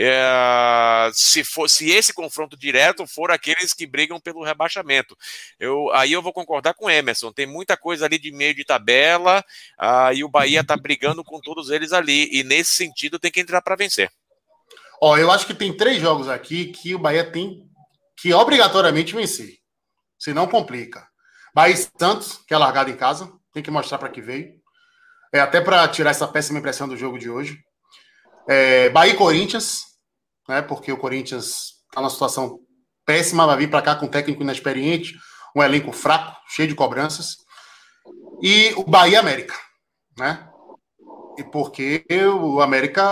É, se, for, se esse confronto direto for aqueles que brigam pelo rebaixamento. Eu, aí eu vou concordar com o Emerson, tem muita coisa ali de meio de tabela, ah, e o Bahia está brigando com todos eles ali, e nesse sentido tem que entrar para vencer. Ó, eu acho que tem três jogos aqui que o Bahia tem que obrigatoriamente vencer. Senão complica. Bahia Santos, que é largado em casa, tem que mostrar para que veio. É até para tirar essa péssima impressão do jogo de hoje. É, Bahia Corinthians, né? Porque o Corinthians está numa situação péssima, vai vir para cá com um técnico inexperiente, um elenco fraco, cheio de cobranças. E o Bahia América, né? E porque o América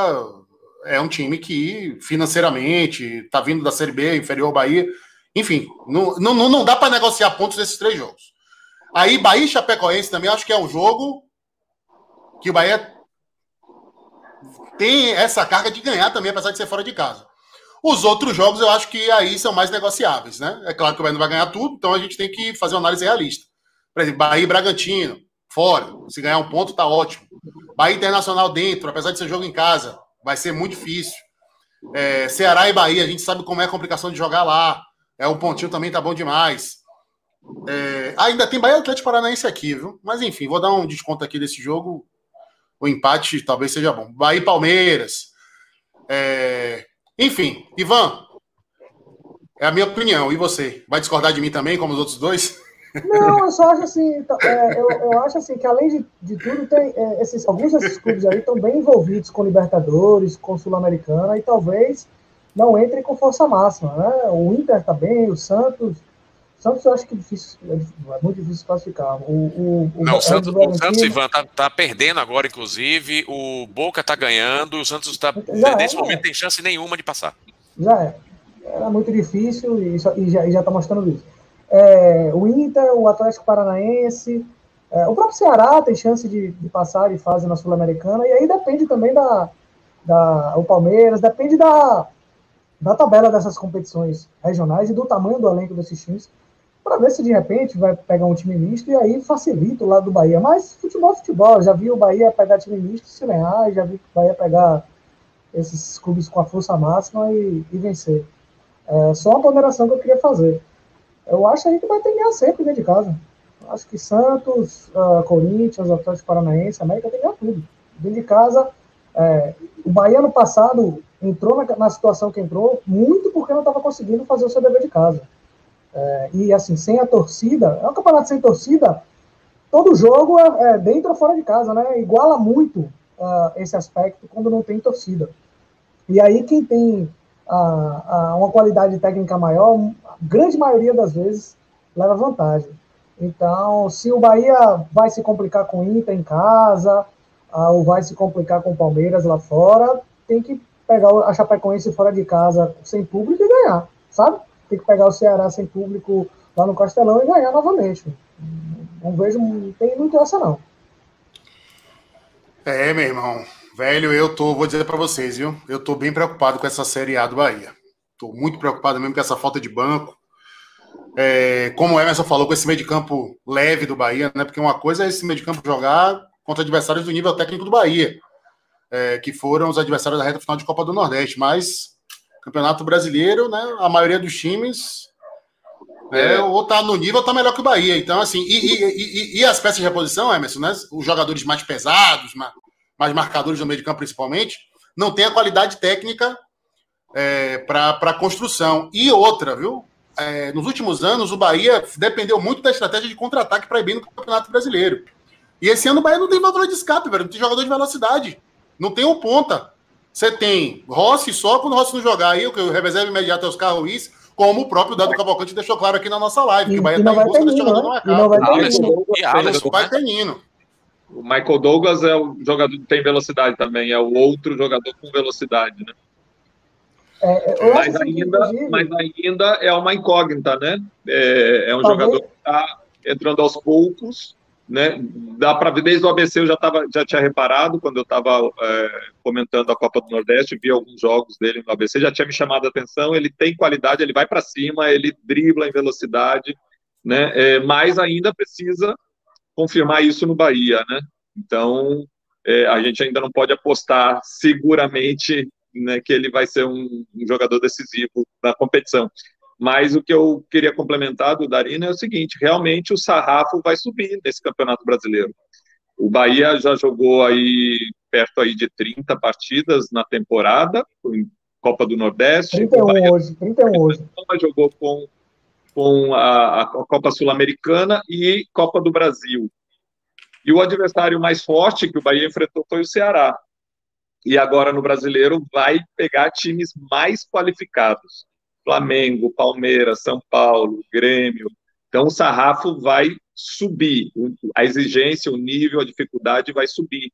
é um time que financeiramente está vindo da Série B, inferior ao Bahia. Enfim, não, não, não dá para negociar pontos nesses três jogos. Aí, Bahia e Chapecoense também acho que é um jogo que o Bahia tem essa carga de ganhar também, apesar de ser fora de casa. Os outros jogos eu acho que aí são mais negociáveis, né? É claro que o Bahia não vai ganhar tudo, então a gente tem que fazer uma análise realista. Por exemplo, Bahia e Bragantino, fora. Se ganhar um ponto, tá ótimo. Bahia Internacional dentro, apesar de ser jogo em casa, vai ser muito difícil. É, Ceará e Bahia, a gente sabe como é a complicação de jogar lá. É, o pontinho também tá bom demais. É, ainda tem Bahia Atlético Paranaense aqui, viu? Mas enfim, vou dar um desconto aqui desse jogo. O empate talvez seja bom. Bahia e Palmeiras. É, enfim, Ivan, é a minha opinião. E você? Vai discordar de mim também, como os outros dois? Não, eu só acho assim, é, eu, eu, acho assim que além de, de tudo, tem, é, esses, alguns desses clubes aí estão bem envolvidos com Libertadores, com Sul-Americana, e talvez não entrem com força máxima, né? O Inter tá bem, o Santos. Santos eu acho que é, difícil, é muito difícil classificar. O, o, não, o, Santos, o Santos, Ivan, tá, tá, perdendo agora, inclusive. O Boca tá ganhando. O Santos está nesse é, momento, tem chance nenhuma de passar. Já é. Era muito difícil e, e já, e já tá mostrando isso é, o Inter, o Atlético Paranaense, é, o próprio Ceará tem chance de, de passar de fase na Sul-Americana, e aí depende também da, da o Palmeiras, depende da, da tabela dessas competições regionais e do tamanho do elenco desses times, para ver se de repente vai pegar um time misto e aí facilita o lado do Bahia. Mas futebol é futebol, já vi o Bahia pegar time misto se ganhar, já vi o Bahia pegar esses clubes com a força máxima e, e vencer. É só uma ponderação que eu queria fazer eu acho que a gente vai ter que ganhar sempre dentro de casa. Eu acho que Santos, uh, Corinthians, Atlético Paranaense, América tem que ganhar tudo. Dentro de casa, é, o Bahia no passado entrou na, na, situação que entrou muito porque não estava conseguindo fazer o seu dever de casa. É, e assim, sem a torcida, é um campeonato sem torcida, todo jogo é, é dentro ou fora de casa, né? Iguala muito uh, esse aspecto quando não tem torcida. E aí quem tem a, a uma qualidade técnica maior, a grande maioria das vezes leva vantagem. Então, se o Bahia vai se complicar com o Inter em casa, ou vai se complicar com o Palmeiras lá fora, tem que pegar a Chapecoense fora de casa sem público e ganhar, sabe? Tem que pegar o Ceará sem público lá no Castelão e ganhar novamente. Não vejo, não tem muito essa não. É, meu irmão. Velho, eu tô, vou dizer para vocês, viu? Eu tô bem preocupado com essa Série A do Bahia. Tô muito preocupado mesmo com essa falta de banco. É, como o Emerson falou, com esse meio de campo leve do Bahia, né? Porque uma coisa é esse meio de campo jogar contra adversários do nível técnico do Bahia, é, que foram os adversários da reta final de Copa do Nordeste. Mas Campeonato Brasileiro, né? A maioria dos times é, ou tá no nível ou tá melhor que o Bahia. Então, assim, e, e, e, e, as peças de reposição, Emerson, né? Os jogadores mais pesados, mais marcadores no meio de campo principalmente, não tem a qualidade técnica é, para construção. E outra, viu? É, nos últimos anos, o Bahia dependeu muito da estratégia de contra-ataque para ir bem no Campeonato Brasileiro. E esse ano o Bahia não tem valor de escape, velho. Não tem jogador de velocidade. Não tem um ponta. Você tem Rossi só quando o Rossi não jogar. Aí o reserva imediato é os Ruiz, como o próprio Dado Cavalcante deixou claro aqui na nossa live, que o Bahia está em busca desse jogador no mercado. Não vai ter vai ter Nino. O Michael Douglas é o jogador que tem velocidade também, é o outro jogador com velocidade, né? É, mas, ainda, mas ainda é uma incógnita, né? É, é um Talvez... jogador que está entrando aos poucos, né? Dá para ver desde o ABC eu já tava, já tinha reparado quando eu estava é, comentando a Copa do Nordeste, vi alguns jogos dele no ABC, já tinha me chamado a atenção. Ele tem qualidade, ele vai para cima, ele dribla em velocidade, né? É, mas ainda precisa confirmar isso no Bahia, né? Então, é, a gente ainda não pode apostar seguramente né, que ele vai ser um, um jogador decisivo na competição. Mas o que eu queria complementar do Darina é o seguinte: realmente o sarrafo vai subir nesse Campeonato Brasileiro. O Bahia já jogou aí perto aí de 30 partidas na temporada, em Copa do Nordeste. 31 Bahia, hoje, 31 hoje. Jogou com, com a, a Copa Sul-Americana e Copa do Brasil. E o adversário mais forte que o Bahia enfrentou foi o Ceará. E agora no Brasileiro vai pegar times mais qualificados. Flamengo, Palmeiras, São Paulo, Grêmio. Então o sarrafo vai subir, a exigência, o nível, a dificuldade vai subir,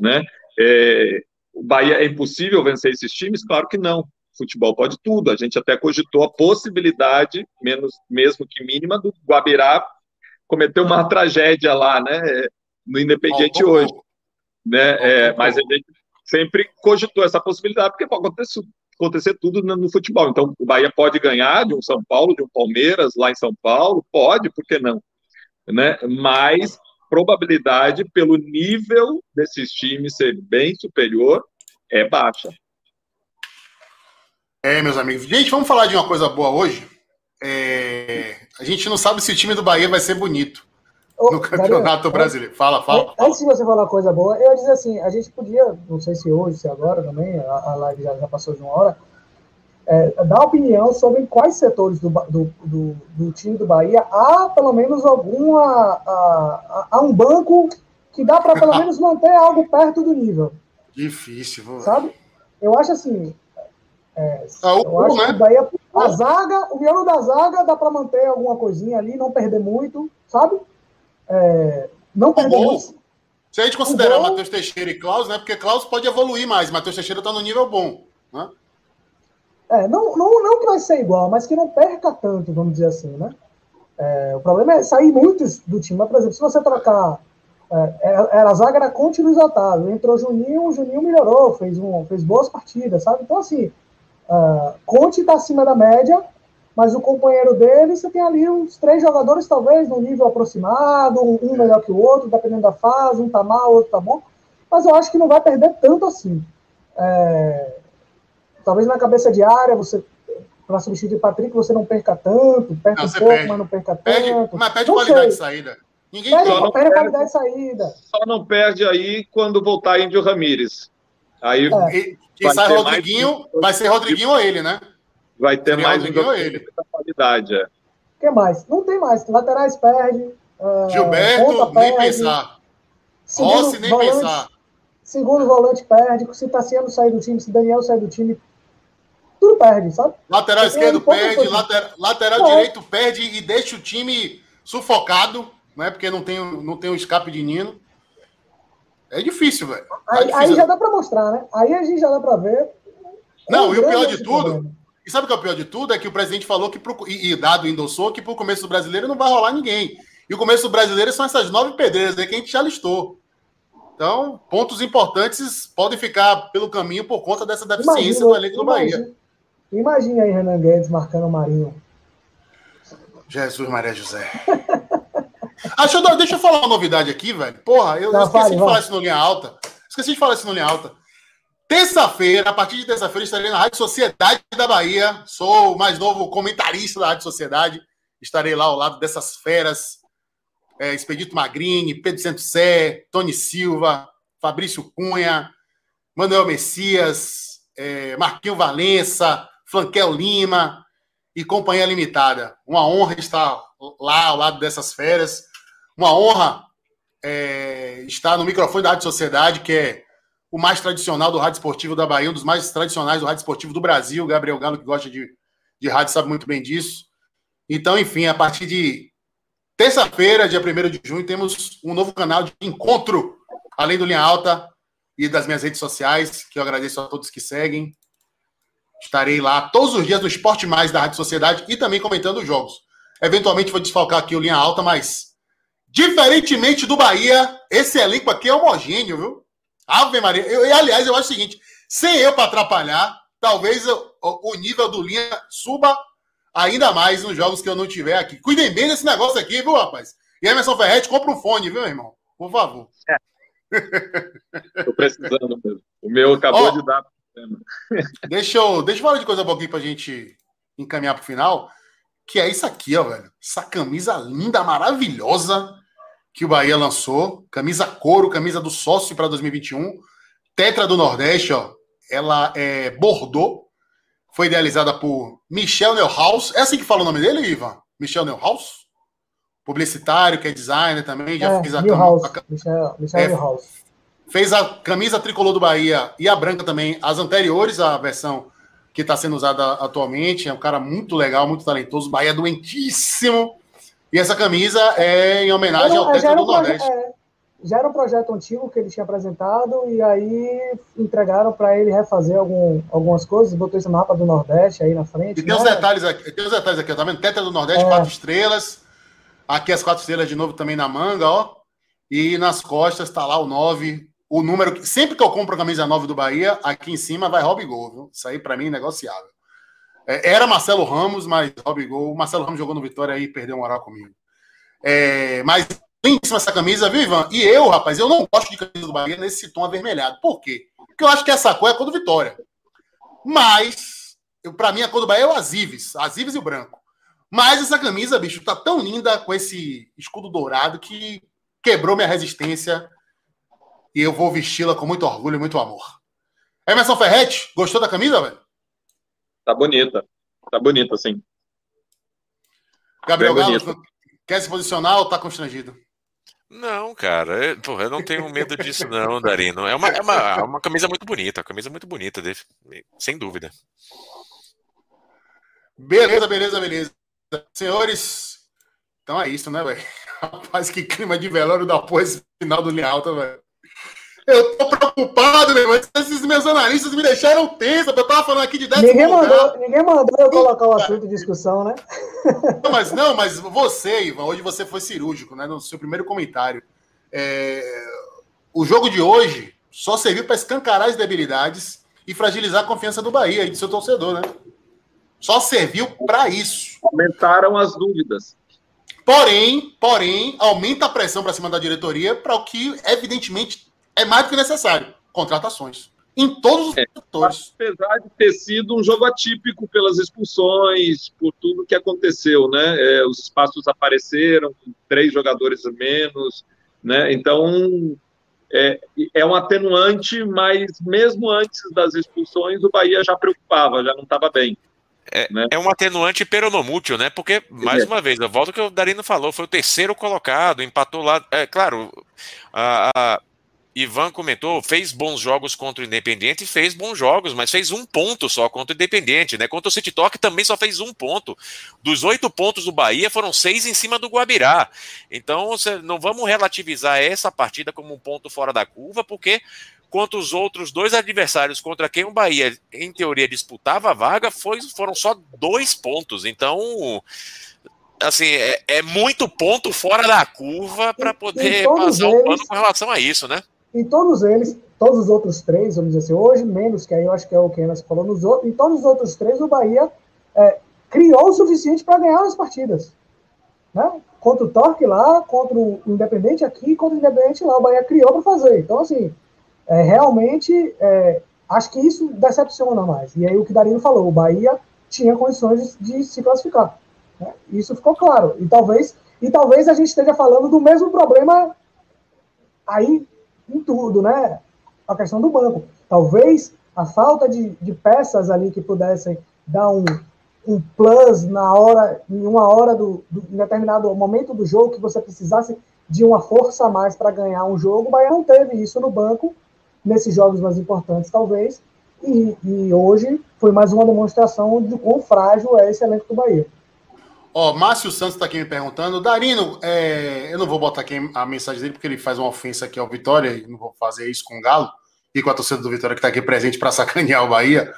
né? É, o Bahia é impossível vencer esses times? Claro que não. Futebol pode tudo. A gente até cogitou a possibilidade, menos mesmo que mínima, do Guabirá cometer uma tragédia lá, né? No Independiente hoje, né? É, mas a gente sempre cogitou essa possibilidade porque pode acontecer, acontecer tudo no, no, futebol. Então, o Bahia pode ganhar de um São Paulo, de um Palmeiras lá em São Paulo, pode, por que não? Né? Mas probabilidade pelo nível desses times ser bem superior é baixa. É, meus amigos. Gente, vamos falar de uma coisa boa hoje. É... A gente não sabe se o time do Bahia vai ser bonito no Campeonato Brasileiro. Fala, fala, fala. Antes de você falar coisa boa, eu ia dizer assim, a gente podia, não sei se hoje, se agora também, a, a live já, já, passou de uma hora, é, dar opinião sobre quais setores do, do, do, do, time do Bahia há pelo menos alguma. Há, há um banco que dá para pelo menos manter algo perto do nível. Difícil, vou... sabe? Eu acho assim. É, ah, o, eu acho né? que o Bahia, a zaga, o miolo da zaga dá para manter alguma coisinha ali, não perder muito, sabe? É, não perder muito. Se a gente considerar gol... Matheus Teixeira e Klaus, né? Porque Klaus pode evoluir mais, Matheus Teixeira está no nível bom. Né? É, não, não, não que vai ser igual, mas que não perca tanto, vamos dizer assim, né? É, o problema é sair muitos do time. Mas, por exemplo, se você trocar. É, era, a zaga era Conte e Otávio. Entrou Juninho, o Juninho melhorou, fez, um, fez boas partidas, sabe? Então, assim, uh, Conte está acima da média, mas o companheiro dele, você tem ali uns três jogadores, talvez, no nível aproximado, um melhor que o outro, dependendo da fase, um tá mal, outro tá bom. Mas eu acho que não vai perder tanto assim. É, talvez na cabeça de área, você para substituir o Patrick, você não perca tanto, perca não, um pouco, perde. mas não perca perde, tanto. Mas perde não qualidade sei. de saída. Ninguém perde, só não perde, qualidade de saída. Só não perde aí quando voltar Índio Ramírez. Aí é. quem sai Rodriguinho, mais... vai ser Rodriguinho ou ele, né? Vai ter mais um ele. qualidade. É. O que mais? Não tem mais. Laterais perde. Uh, Gilberto, nem perde. pensar. Segundo Rossi, nem volante, pensar. Segundo volante perde. Se Tassiano sair do time, se Daniel sair do time, tudo perde, sabe? Lateral Porque esquerdo perde, lateral, lateral direito perde e deixa o time sufocado, né? Porque não tem, não tem o escape de Nino. É difícil, velho. Tá aí, aí, já dá para mostrar, né? Aí a gente já dá para ver. Não, e o pior de tudo, problema. E sabe o que é o pior de tudo? É que o presidente falou que, pro, e, e dado endossou, que para o começo do brasileiro não vai rolar ninguém. E o começo do brasileiro são essas nove pedreiras aí que a gente já listou. Então, pontos importantes podem ficar pelo caminho por conta dessa deficiência imagina, do elenco do Bahia. Imagina aí Renan Guedes marcando o Marinho. Jesus Maria José. ah, deixa, eu, deixa eu falar uma novidade aqui, velho. Porra, eu, tá, esqueci vale, de falar isso no linha alta. Esqueci de falar isso no linha alta. Terça-feira, a partir de terça-feira, estarei na Rádio Sociedade da Bahia. Sou o mais novo comentarista da Rádio Sociedade. Estarei lá ao lado dessas feras. É, Expedito Magrini, Pedro Santos Sé, Tony Silva, Fabrício Cunha, Manuel Messias, é, Marquinho Valença, Flanquel Lima e Companhia Limitada. Uma honra estar lá ao lado dessas feras. Uma honra é, estar no microfone da Rádio Sociedade, que é o mais tradicional do rádio esportivo da Bahia, um dos mais tradicionais do rádio esportivo do Brasil. Gabriel Galo, que gosta de, de rádio, sabe muito bem disso. Então, enfim, a partir de terça-feira, dia 1 de junho, temos um novo canal de encontro, além do Linha Alta e das minhas redes sociais, que eu agradeço a todos que seguem. Estarei lá todos os dias no Esporte Mais da Rádio Sociedade e também comentando os jogos. Eventualmente vou desfalcar aqui o Linha Alta, mas diferentemente do Bahia, esse elenco aqui é homogêneo, viu? Ave Maria. Eu, e, aliás, eu acho o seguinte: sem eu para atrapalhar, talvez o, o, nível do linha suba ainda mais nos jogos que eu não tiver aqui. Cuidem bem desse negócio aqui, viu, rapaz? E Emerson Ferretti, compra um fone, viu, irmão? Por favor. É. Tô precisando mesmo. O meu acabou de dar deixa, eu, deixa eu falar de coisa boa aqui pra gente encaminhar pro final. Que é isso aqui, ó, velho. Essa camisa linda, maravilhosa que o Bahia lançou. Camisa couro, camisa do sócio para 2021. Tetra do Nordeste, ó. Ela é Bordeaux. Foi idealizada por Michel Neuhaus. É assim que fala o nome dele, Ivan? Michel Neuhaus? Publicitário, que é designer também. Já é, fez a camisa. Michel, Michel é, Neuhaus. Fez a camisa tricolor do Bahia e a branca também, as anteriores à versão que está sendo usada atualmente. É um cara muito legal, muito talentoso. Bahia doentíssimo. E essa camisa é em homenagem ao Tetra do Nordeste. É, já era um projeto antigo que ele tinha apresentado e aí entregaram para ele refazer algum, algumas coisas, botou esse mapa do Nordeste aí na frente. E tem né? os detalhes aqui, tem os detalhes aqui, tá vendo? Tetra do Nordeste, é. quatro estrelas. Aqui as quatro estrelas de novo também na manga, ó. E nas costas tá lá o 9, o número. Sempre que eu compro a camisa 9 do Bahia, aqui em cima vai Robigol, viu? Isso aí para mim é negociável. É, era Marcelo Ramos, mas Robigol. Marcelo Ramos jogou no Vitória e perdeu moral comigo. É, mas lindíssima essa camisa, viu, Ivan? E eu, rapaz, eu não gosto de camisa do Bahia nesse tom avermelhado. Por quê? Porque eu acho que essa cor é a cor do Vitória. Mas, para mim, a cor do Bahia é o Azives. Azives e o branco. Mas essa camisa, bicho, tá tão linda com esse escudo dourado que quebrou minha resistência e eu vou vesti-la com muito orgulho e muito amor. Emerson Ferretti, gostou da camisa, velho? Tá bonita. Tá bonita, sim. Gabriel Galo, quer se posicionar ou tá constrangido? Não, cara, eu, porra, eu não tenho medo disso, não, Darino. É uma, é uma, é uma camisa muito bonita, uma camisa muito bonita, sem dúvida. Beleza, beleza, beleza. Senhores, então é isso, né, velho? Rapaz, que clima de velório da pós final do Linha Alta, velho. Eu tô preocupado, meu irmão. Esses meus analistas me deixaram tensa. Eu tava falando aqui de 10 ninguém mandou, ninguém mandou eu colocar o assunto em discussão, né? Não, mas não, mas você, Ivan, hoje você foi cirúrgico, né? No seu primeiro comentário. É... O jogo de hoje só serviu para escancarar as debilidades e fragilizar a confiança do Bahia e do seu torcedor, né? Só serviu para isso. Aumentaram as dúvidas. Porém, porém, aumenta a pressão para cima da diretoria para o que, evidentemente, é mais do que necessário. Contratações. Em todos os é, setores. Apesar de ter sido um jogo atípico pelas expulsões, por tudo que aconteceu, né? É, os espaços apareceram, três jogadores a menos, né? Então, é, é um atenuante, mas mesmo antes das expulsões, o Bahia já preocupava, já não estava bem. É, né? é um atenuante peronomútil, né? Porque, mais é. uma vez, a volta que o Darino falou, foi o terceiro colocado, empatou lá. É claro, a, a, Ivan comentou, fez bons jogos contra o Independente, fez bons jogos, mas fez um ponto só contra o Independente, né? Contra o City Talk também só fez um ponto. Dos oito pontos do Bahia, foram seis em cima do Guabirá. Então, não vamos relativizar essa partida como um ponto fora da curva, porque quanto os outros dois adversários contra quem o Bahia, em teoria, disputava a vaga, foi, foram só dois pontos. Então, assim, é, é muito ponto fora da curva para poder passar o um pano com relação a isso, né? Em todos eles, todos os outros três, vamos dizer assim, hoje menos, que aí eu acho que é o que Enas falou, nos outros, em todos os outros três, o Bahia é, criou o suficiente para ganhar as partidas. Né? Contra o Torque lá, contra o Independente aqui, contra o Independente lá, o Bahia criou para fazer. Então, assim, é, realmente, é, acho que isso decepciona mais. E aí o que Darino falou, o Bahia tinha condições de, de se classificar. Né? Isso ficou claro. E talvez, e talvez a gente esteja falando do mesmo problema aí em tudo, né? A questão do banco. Talvez a falta de, de peças ali que pudessem dar um, um plus na hora, em uma hora do, do em determinado momento do jogo que você precisasse de uma força a mais para ganhar um jogo, Bahia não teve isso no banco nesses jogos mais importantes, talvez. E, e hoje foi mais uma demonstração de quão frágil é esse elenco do Bahia. Ó, Márcio Santos está aqui me perguntando. Darino, é, eu não vou botar aqui a mensagem dele porque ele faz uma ofensa aqui ao Vitória e não vou fazer isso com o Galo e com a torcida do Vitória que está aqui presente para sacanear o Bahia.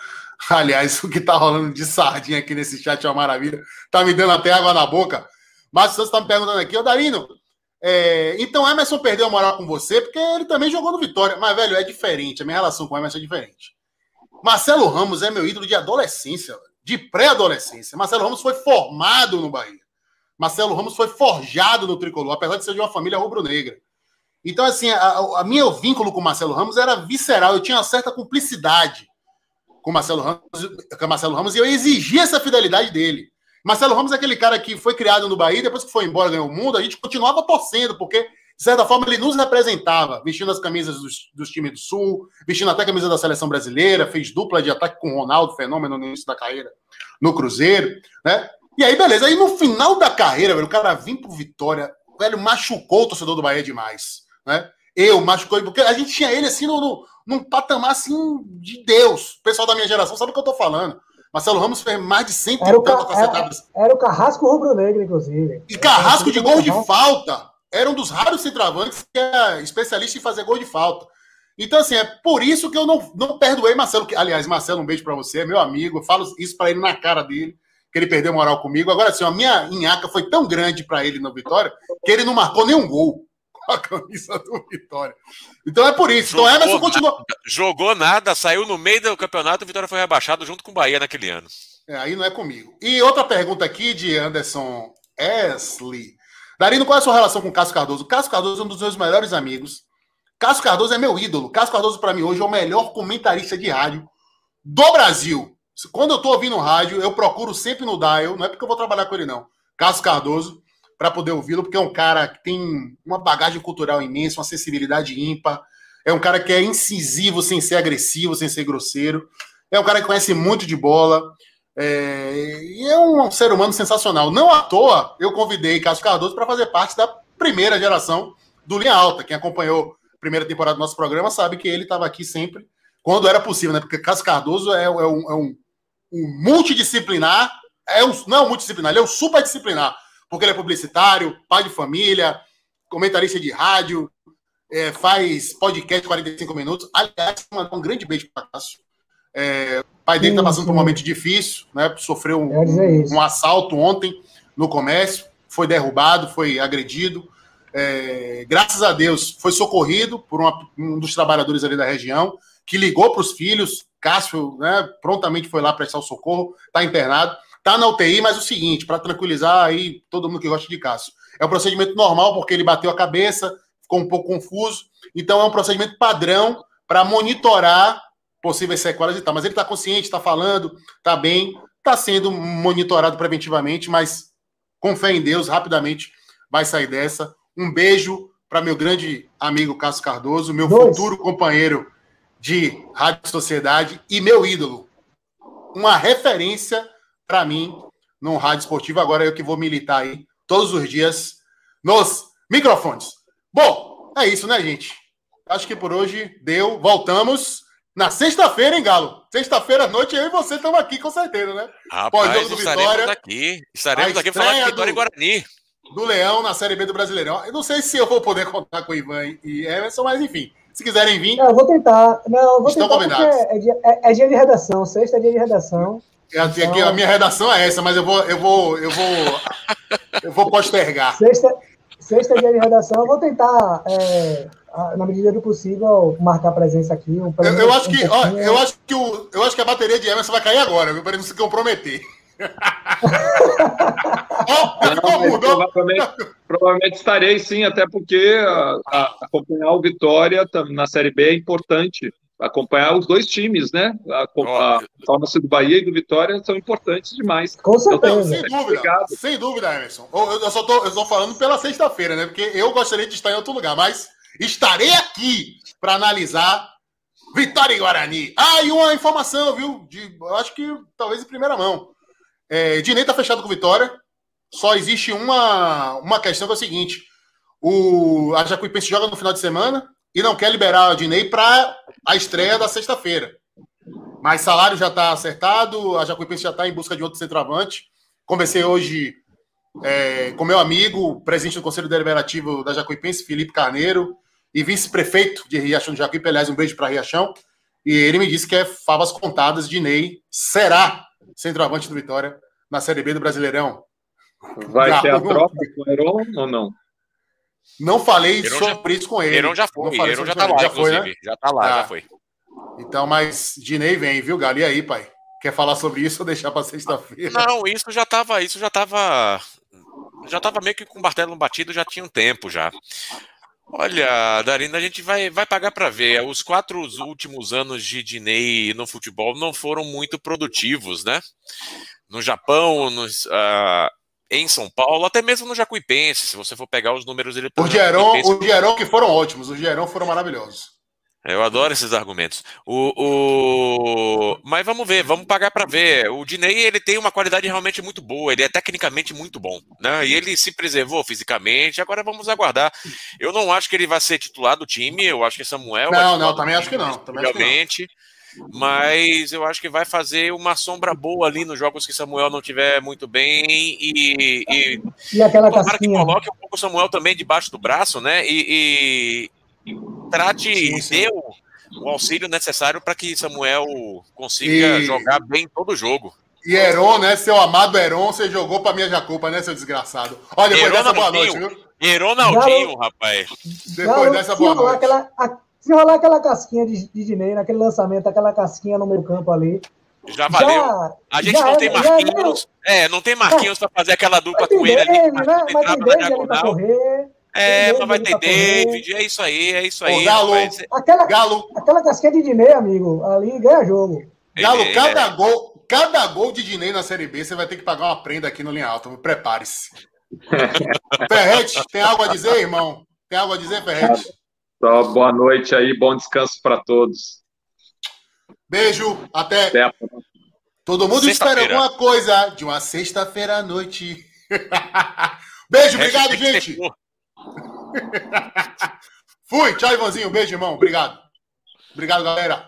Aliás, o que está rolando de sardinha aqui nesse chat é uma maravilha. Tá me dando até água na boca. Márcio Santos está me perguntando aqui, ô Darino, é, então Emerson perdeu a moral com você porque ele também jogou no Vitória. Mas, velho, é diferente. A minha relação com o Emerson é diferente. Marcelo Ramos é meu ídolo de adolescência. Velho de pré-adolescência. Marcelo Ramos foi formado no Bahia. Marcelo Ramos foi forjado no tricolor, apesar de ser de uma família rubro-negra. Então, assim, a, a minha vínculo com Marcelo Ramos era visceral, eu tinha uma certa cumplicidade com Marcelo Ramos, com Marcelo Ramos e eu exigi essa fidelidade dele. Marcelo Ramos é aquele cara que foi criado no Bahia, depois que foi embora ganhou o mundo, a gente continuava torcendo, porque, de certa forma, ele nos representava, vestindo as camisas dos, dos times do Sul, vestindo até a camisa da seleção brasileira, fez dupla de ataque com o Ronaldo, fenômeno no início da carreira no Cruzeiro, né? E aí, beleza. Aí no final da carreira, velho, o cara vim pro Vitória, velho, machucou o torcedor do Bahia demais, né? Eu machucou, porque a gente tinha ele assim no, no, num patamar assim de Deus. O pessoal da minha geração sabe o que eu tô falando. Marcelo Ramos fez mais de 100 era era, era o Carrasco Rubro-Negro, inclusive. E Carrasco de gol de falta. Era um dos raros centroavantes que é especialista em fazer gol de falta. Então, assim, é por isso que eu não, não perdoei Marcelo. Que, aliás, Marcelo, um beijo para você, é meu amigo. Eu falo isso para ele na cara dele, que ele perdeu moral comigo. Agora, assim, a minha inhaca foi tão grande para ele no Vitória que ele não marcou nenhum gol com a camisa do Vitória. Então é por isso. Então, jogou então Emerson continua. Jogou nada, saiu no meio do campeonato, o Vitória foi rebaixado junto com o Bahia naquele ano. É, aí não é comigo. E outra pergunta aqui de Anderson Esley. Darino, qual é a sua relação com o Cássio Cardoso? O Cássio Cardoso é um dos meus melhores amigos. Cássio Cardoso é meu ídolo. Cássio Cardoso, para mim, hoje é o melhor comentarista de rádio do Brasil. Quando eu tô ouvindo rádio, eu procuro sempre no dial, não é porque eu vou trabalhar com ele, não. Cássio Cardoso para poder ouvi-lo, porque é um cara que tem uma bagagem cultural imensa, uma sensibilidade ímpar. É um cara que é incisivo sem ser agressivo, sem ser grosseiro. É um cara que conhece muito de bola. É... E é um ser humano sensacional. Não à toa, eu convidei Cássio Cardoso para fazer parte da primeira geração do Linha Alta. Quem acompanhou a primeira temporada do nosso programa sabe que ele estava aqui sempre quando era possível, né? Porque Cássio Cardoso é, é, um, é um, um, multidisciplinar, é um, não é um multidisciplinar, ele é um superdisciplinar porque ele é publicitário, pai de família, comentarista de rádio, é, faz podcast 45 minutos. Aliás, um grande beijo para Cássio. É, pai dele está passando por um momento difícil, né? Sofreu um, um, um, assalto ontem no comércio, foi derrubado, foi agredido. É, graças a Deus, foi socorrido por uma, um dos trabalhadores ali da região, que ligou para os filhos. Cássio né, prontamente foi lá prestar o socorro, está internado. Tá na UTI, mas o seguinte, para tranquilizar aí todo mundo que gosta de Cássio, é um procedimento normal porque ele bateu a cabeça, ficou um pouco confuso. Então é um procedimento padrão para monitorar possíveis sequelas e tal. Mas ele está consciente, está falando, está bem, está sendo monitorado preventivamente, mas com fé em Deus, rapidamente vai sair dessa. Um beijo para meu grande amigo Cássio Cardoso, meu Dois. futuro companheiro de Rádio Sociedade e meu ídolo. Uma referência para mim, num rádio esportivo. Agora eu que vou militar aí todos os dias nos microfones. Bom, é isso, né, gente? Acho que por hoje deu. Voltamos na sexta-feira, hein, Galo? Sexta-feira à noite, eu e você estamos aqui, com certeza, né? Do Vitória. Aqui. Estaremos aqui falando de Vitória do, e Guarani. Do Leão na Série B do Brasileirão. Eu não sei se eu vou poder contar com o Ivan e Emerson, mas enfim. Se quiserem vir. Não, eu vou tentar. Não, eu vou estão tentar combinados. É dia, é, é dia de redação. Sexta é dia de redação. Aqui, aqui, a minha redação é essa, mas eu vou, eu vou, eu vou, eu vou postergar. Sexta, sexta dia de redação, eu vou tentar, é, na medida do possível, marcar presença aqui. Um, eu, eu, acho que, ó, eu acho que o, eu acho que a bateria de Emerson vai cair agora, viu? Para ele não se comprometer. oh, não, provavelmente, provavelmente, estarei sim, até porque a, a, acompanhar o Vitória na Série B é importante acompanhar os dois times, né? A, a performance do Bahia e do Vitória são importantes demais. Com então, certeza. sem dúvida, sem dúvida, Emerson. Eu, só tô, eu estou falando pela sexta-feira, né? Porque eu gostaria de estar em outro lugar, mas estarei aqui para analisar Vitória e Guarani. Ah, e uma informação, viu? De, acho que talvez em primeira mão. É, Dinei está fechado com Vitória. Só existe uma, uma questão que é o seguinte: o, a Jacuipense joga no final de semana e não quer liberar o Dinei para a estreia da sexta-feira. Mas salário já está acertado, a Jacuipense já está em busca de outro centroavante. Conversei hoje é, com meu amigo, presidente do Conselho Deliberativo da Jacuipense, Felipe Carneiro, e vice-prefeito de Riachão de Jacuípe, aliás, um beijo para Riachão. E ele me disse que é favas contadas de Ney será centroavante do Vitória na Série B do Brasileirão. Vai ter a troca com o Heron ou não? Não falei Heron sobre já, isso com ele. Heron já foi, Heron já tá lá, já foi, né? Já tá lá, ah. já foi. Então, mas Dinei vem, viu, Gali? E aí, pai? Quer falar sobre isso ou deixar para sexta-feira? Não, isso já tava, isso já tava, já tava meio que com o martelo batido já tinha um tempo já. Olha, Darina, a gente vai, vai pagar para ver. Os quatro últimos anos de Dinei no futebol não foram muito produtivos, né? No Japão, nos, uh, em São Paulo, até mesmo no Jacuipense, se você for pegar os números dele. O Geron, o Geron que foram ótimos, os Geron foram maravilhosos. Eu adoro esses argumentos. O, o... Mas vamos ver, vamos pagar para ver. O Dinei ele tem uma qualidade realmente muito boa, ele é tecnicamente muito bom, né? E ele se preservou fisicamente. Agora vamos aguardar. Eu não acho que ele vai ser titular do time. Eu acho que Samuel. Não, não, também acho que não. Também realmente. Mas eu acho que vai fazer uma sombra boa ali nos jogos que Samuel não tiver muito bem e, e, e aquela casquinha. que coloque um pouco o Samuel também debaixo do braço, né? E, trate sim, sim. dê o, o, auxílio necessário para que Samuel consiga e... jogar bem todo o jogo. E Heron, né? Seu amado Heron, você jogou para minha Jacopa, né, seu desgraçado? Olha, depois Heron dessa boa noite, viu? Heronaldinho, rapaz. Depois dessa boa noite. Aquela, a, se rolar aquela casquinha de, de Dinei, naquele lançamento, aquela casquinha no meio campo ali. Já valeu. Já, a gente não tem Marquinhos. É, não tem Marquinhos é, para fazer aquela dupla com ele ali. Né? Mas tem David ali correr. É, mas vai ter David, é isso aí, é isso aí. Ô, Galo, aquela, Galo. aquela casquinha de Dinei, amigo, ali ganha jogo. Galo, ele, cada, é... gol, cada gol de Dinei na Série B, você vai ter que pagar uma prenda aqui no Linha Alta. Prepare-se. Ferrete, tem algo a dizer, irmão? Tem algo a dizer, Ferrete? Só boa noite aí, bom descanso para todos. Beijo, até. até Todo mundo espera alguma coisa de uma sexta-feira à noite. Beijo, obrigado, gente. Fui, tchau, Ivanzinho. Beijo, irmão. Obrigado. Obrigado, galera.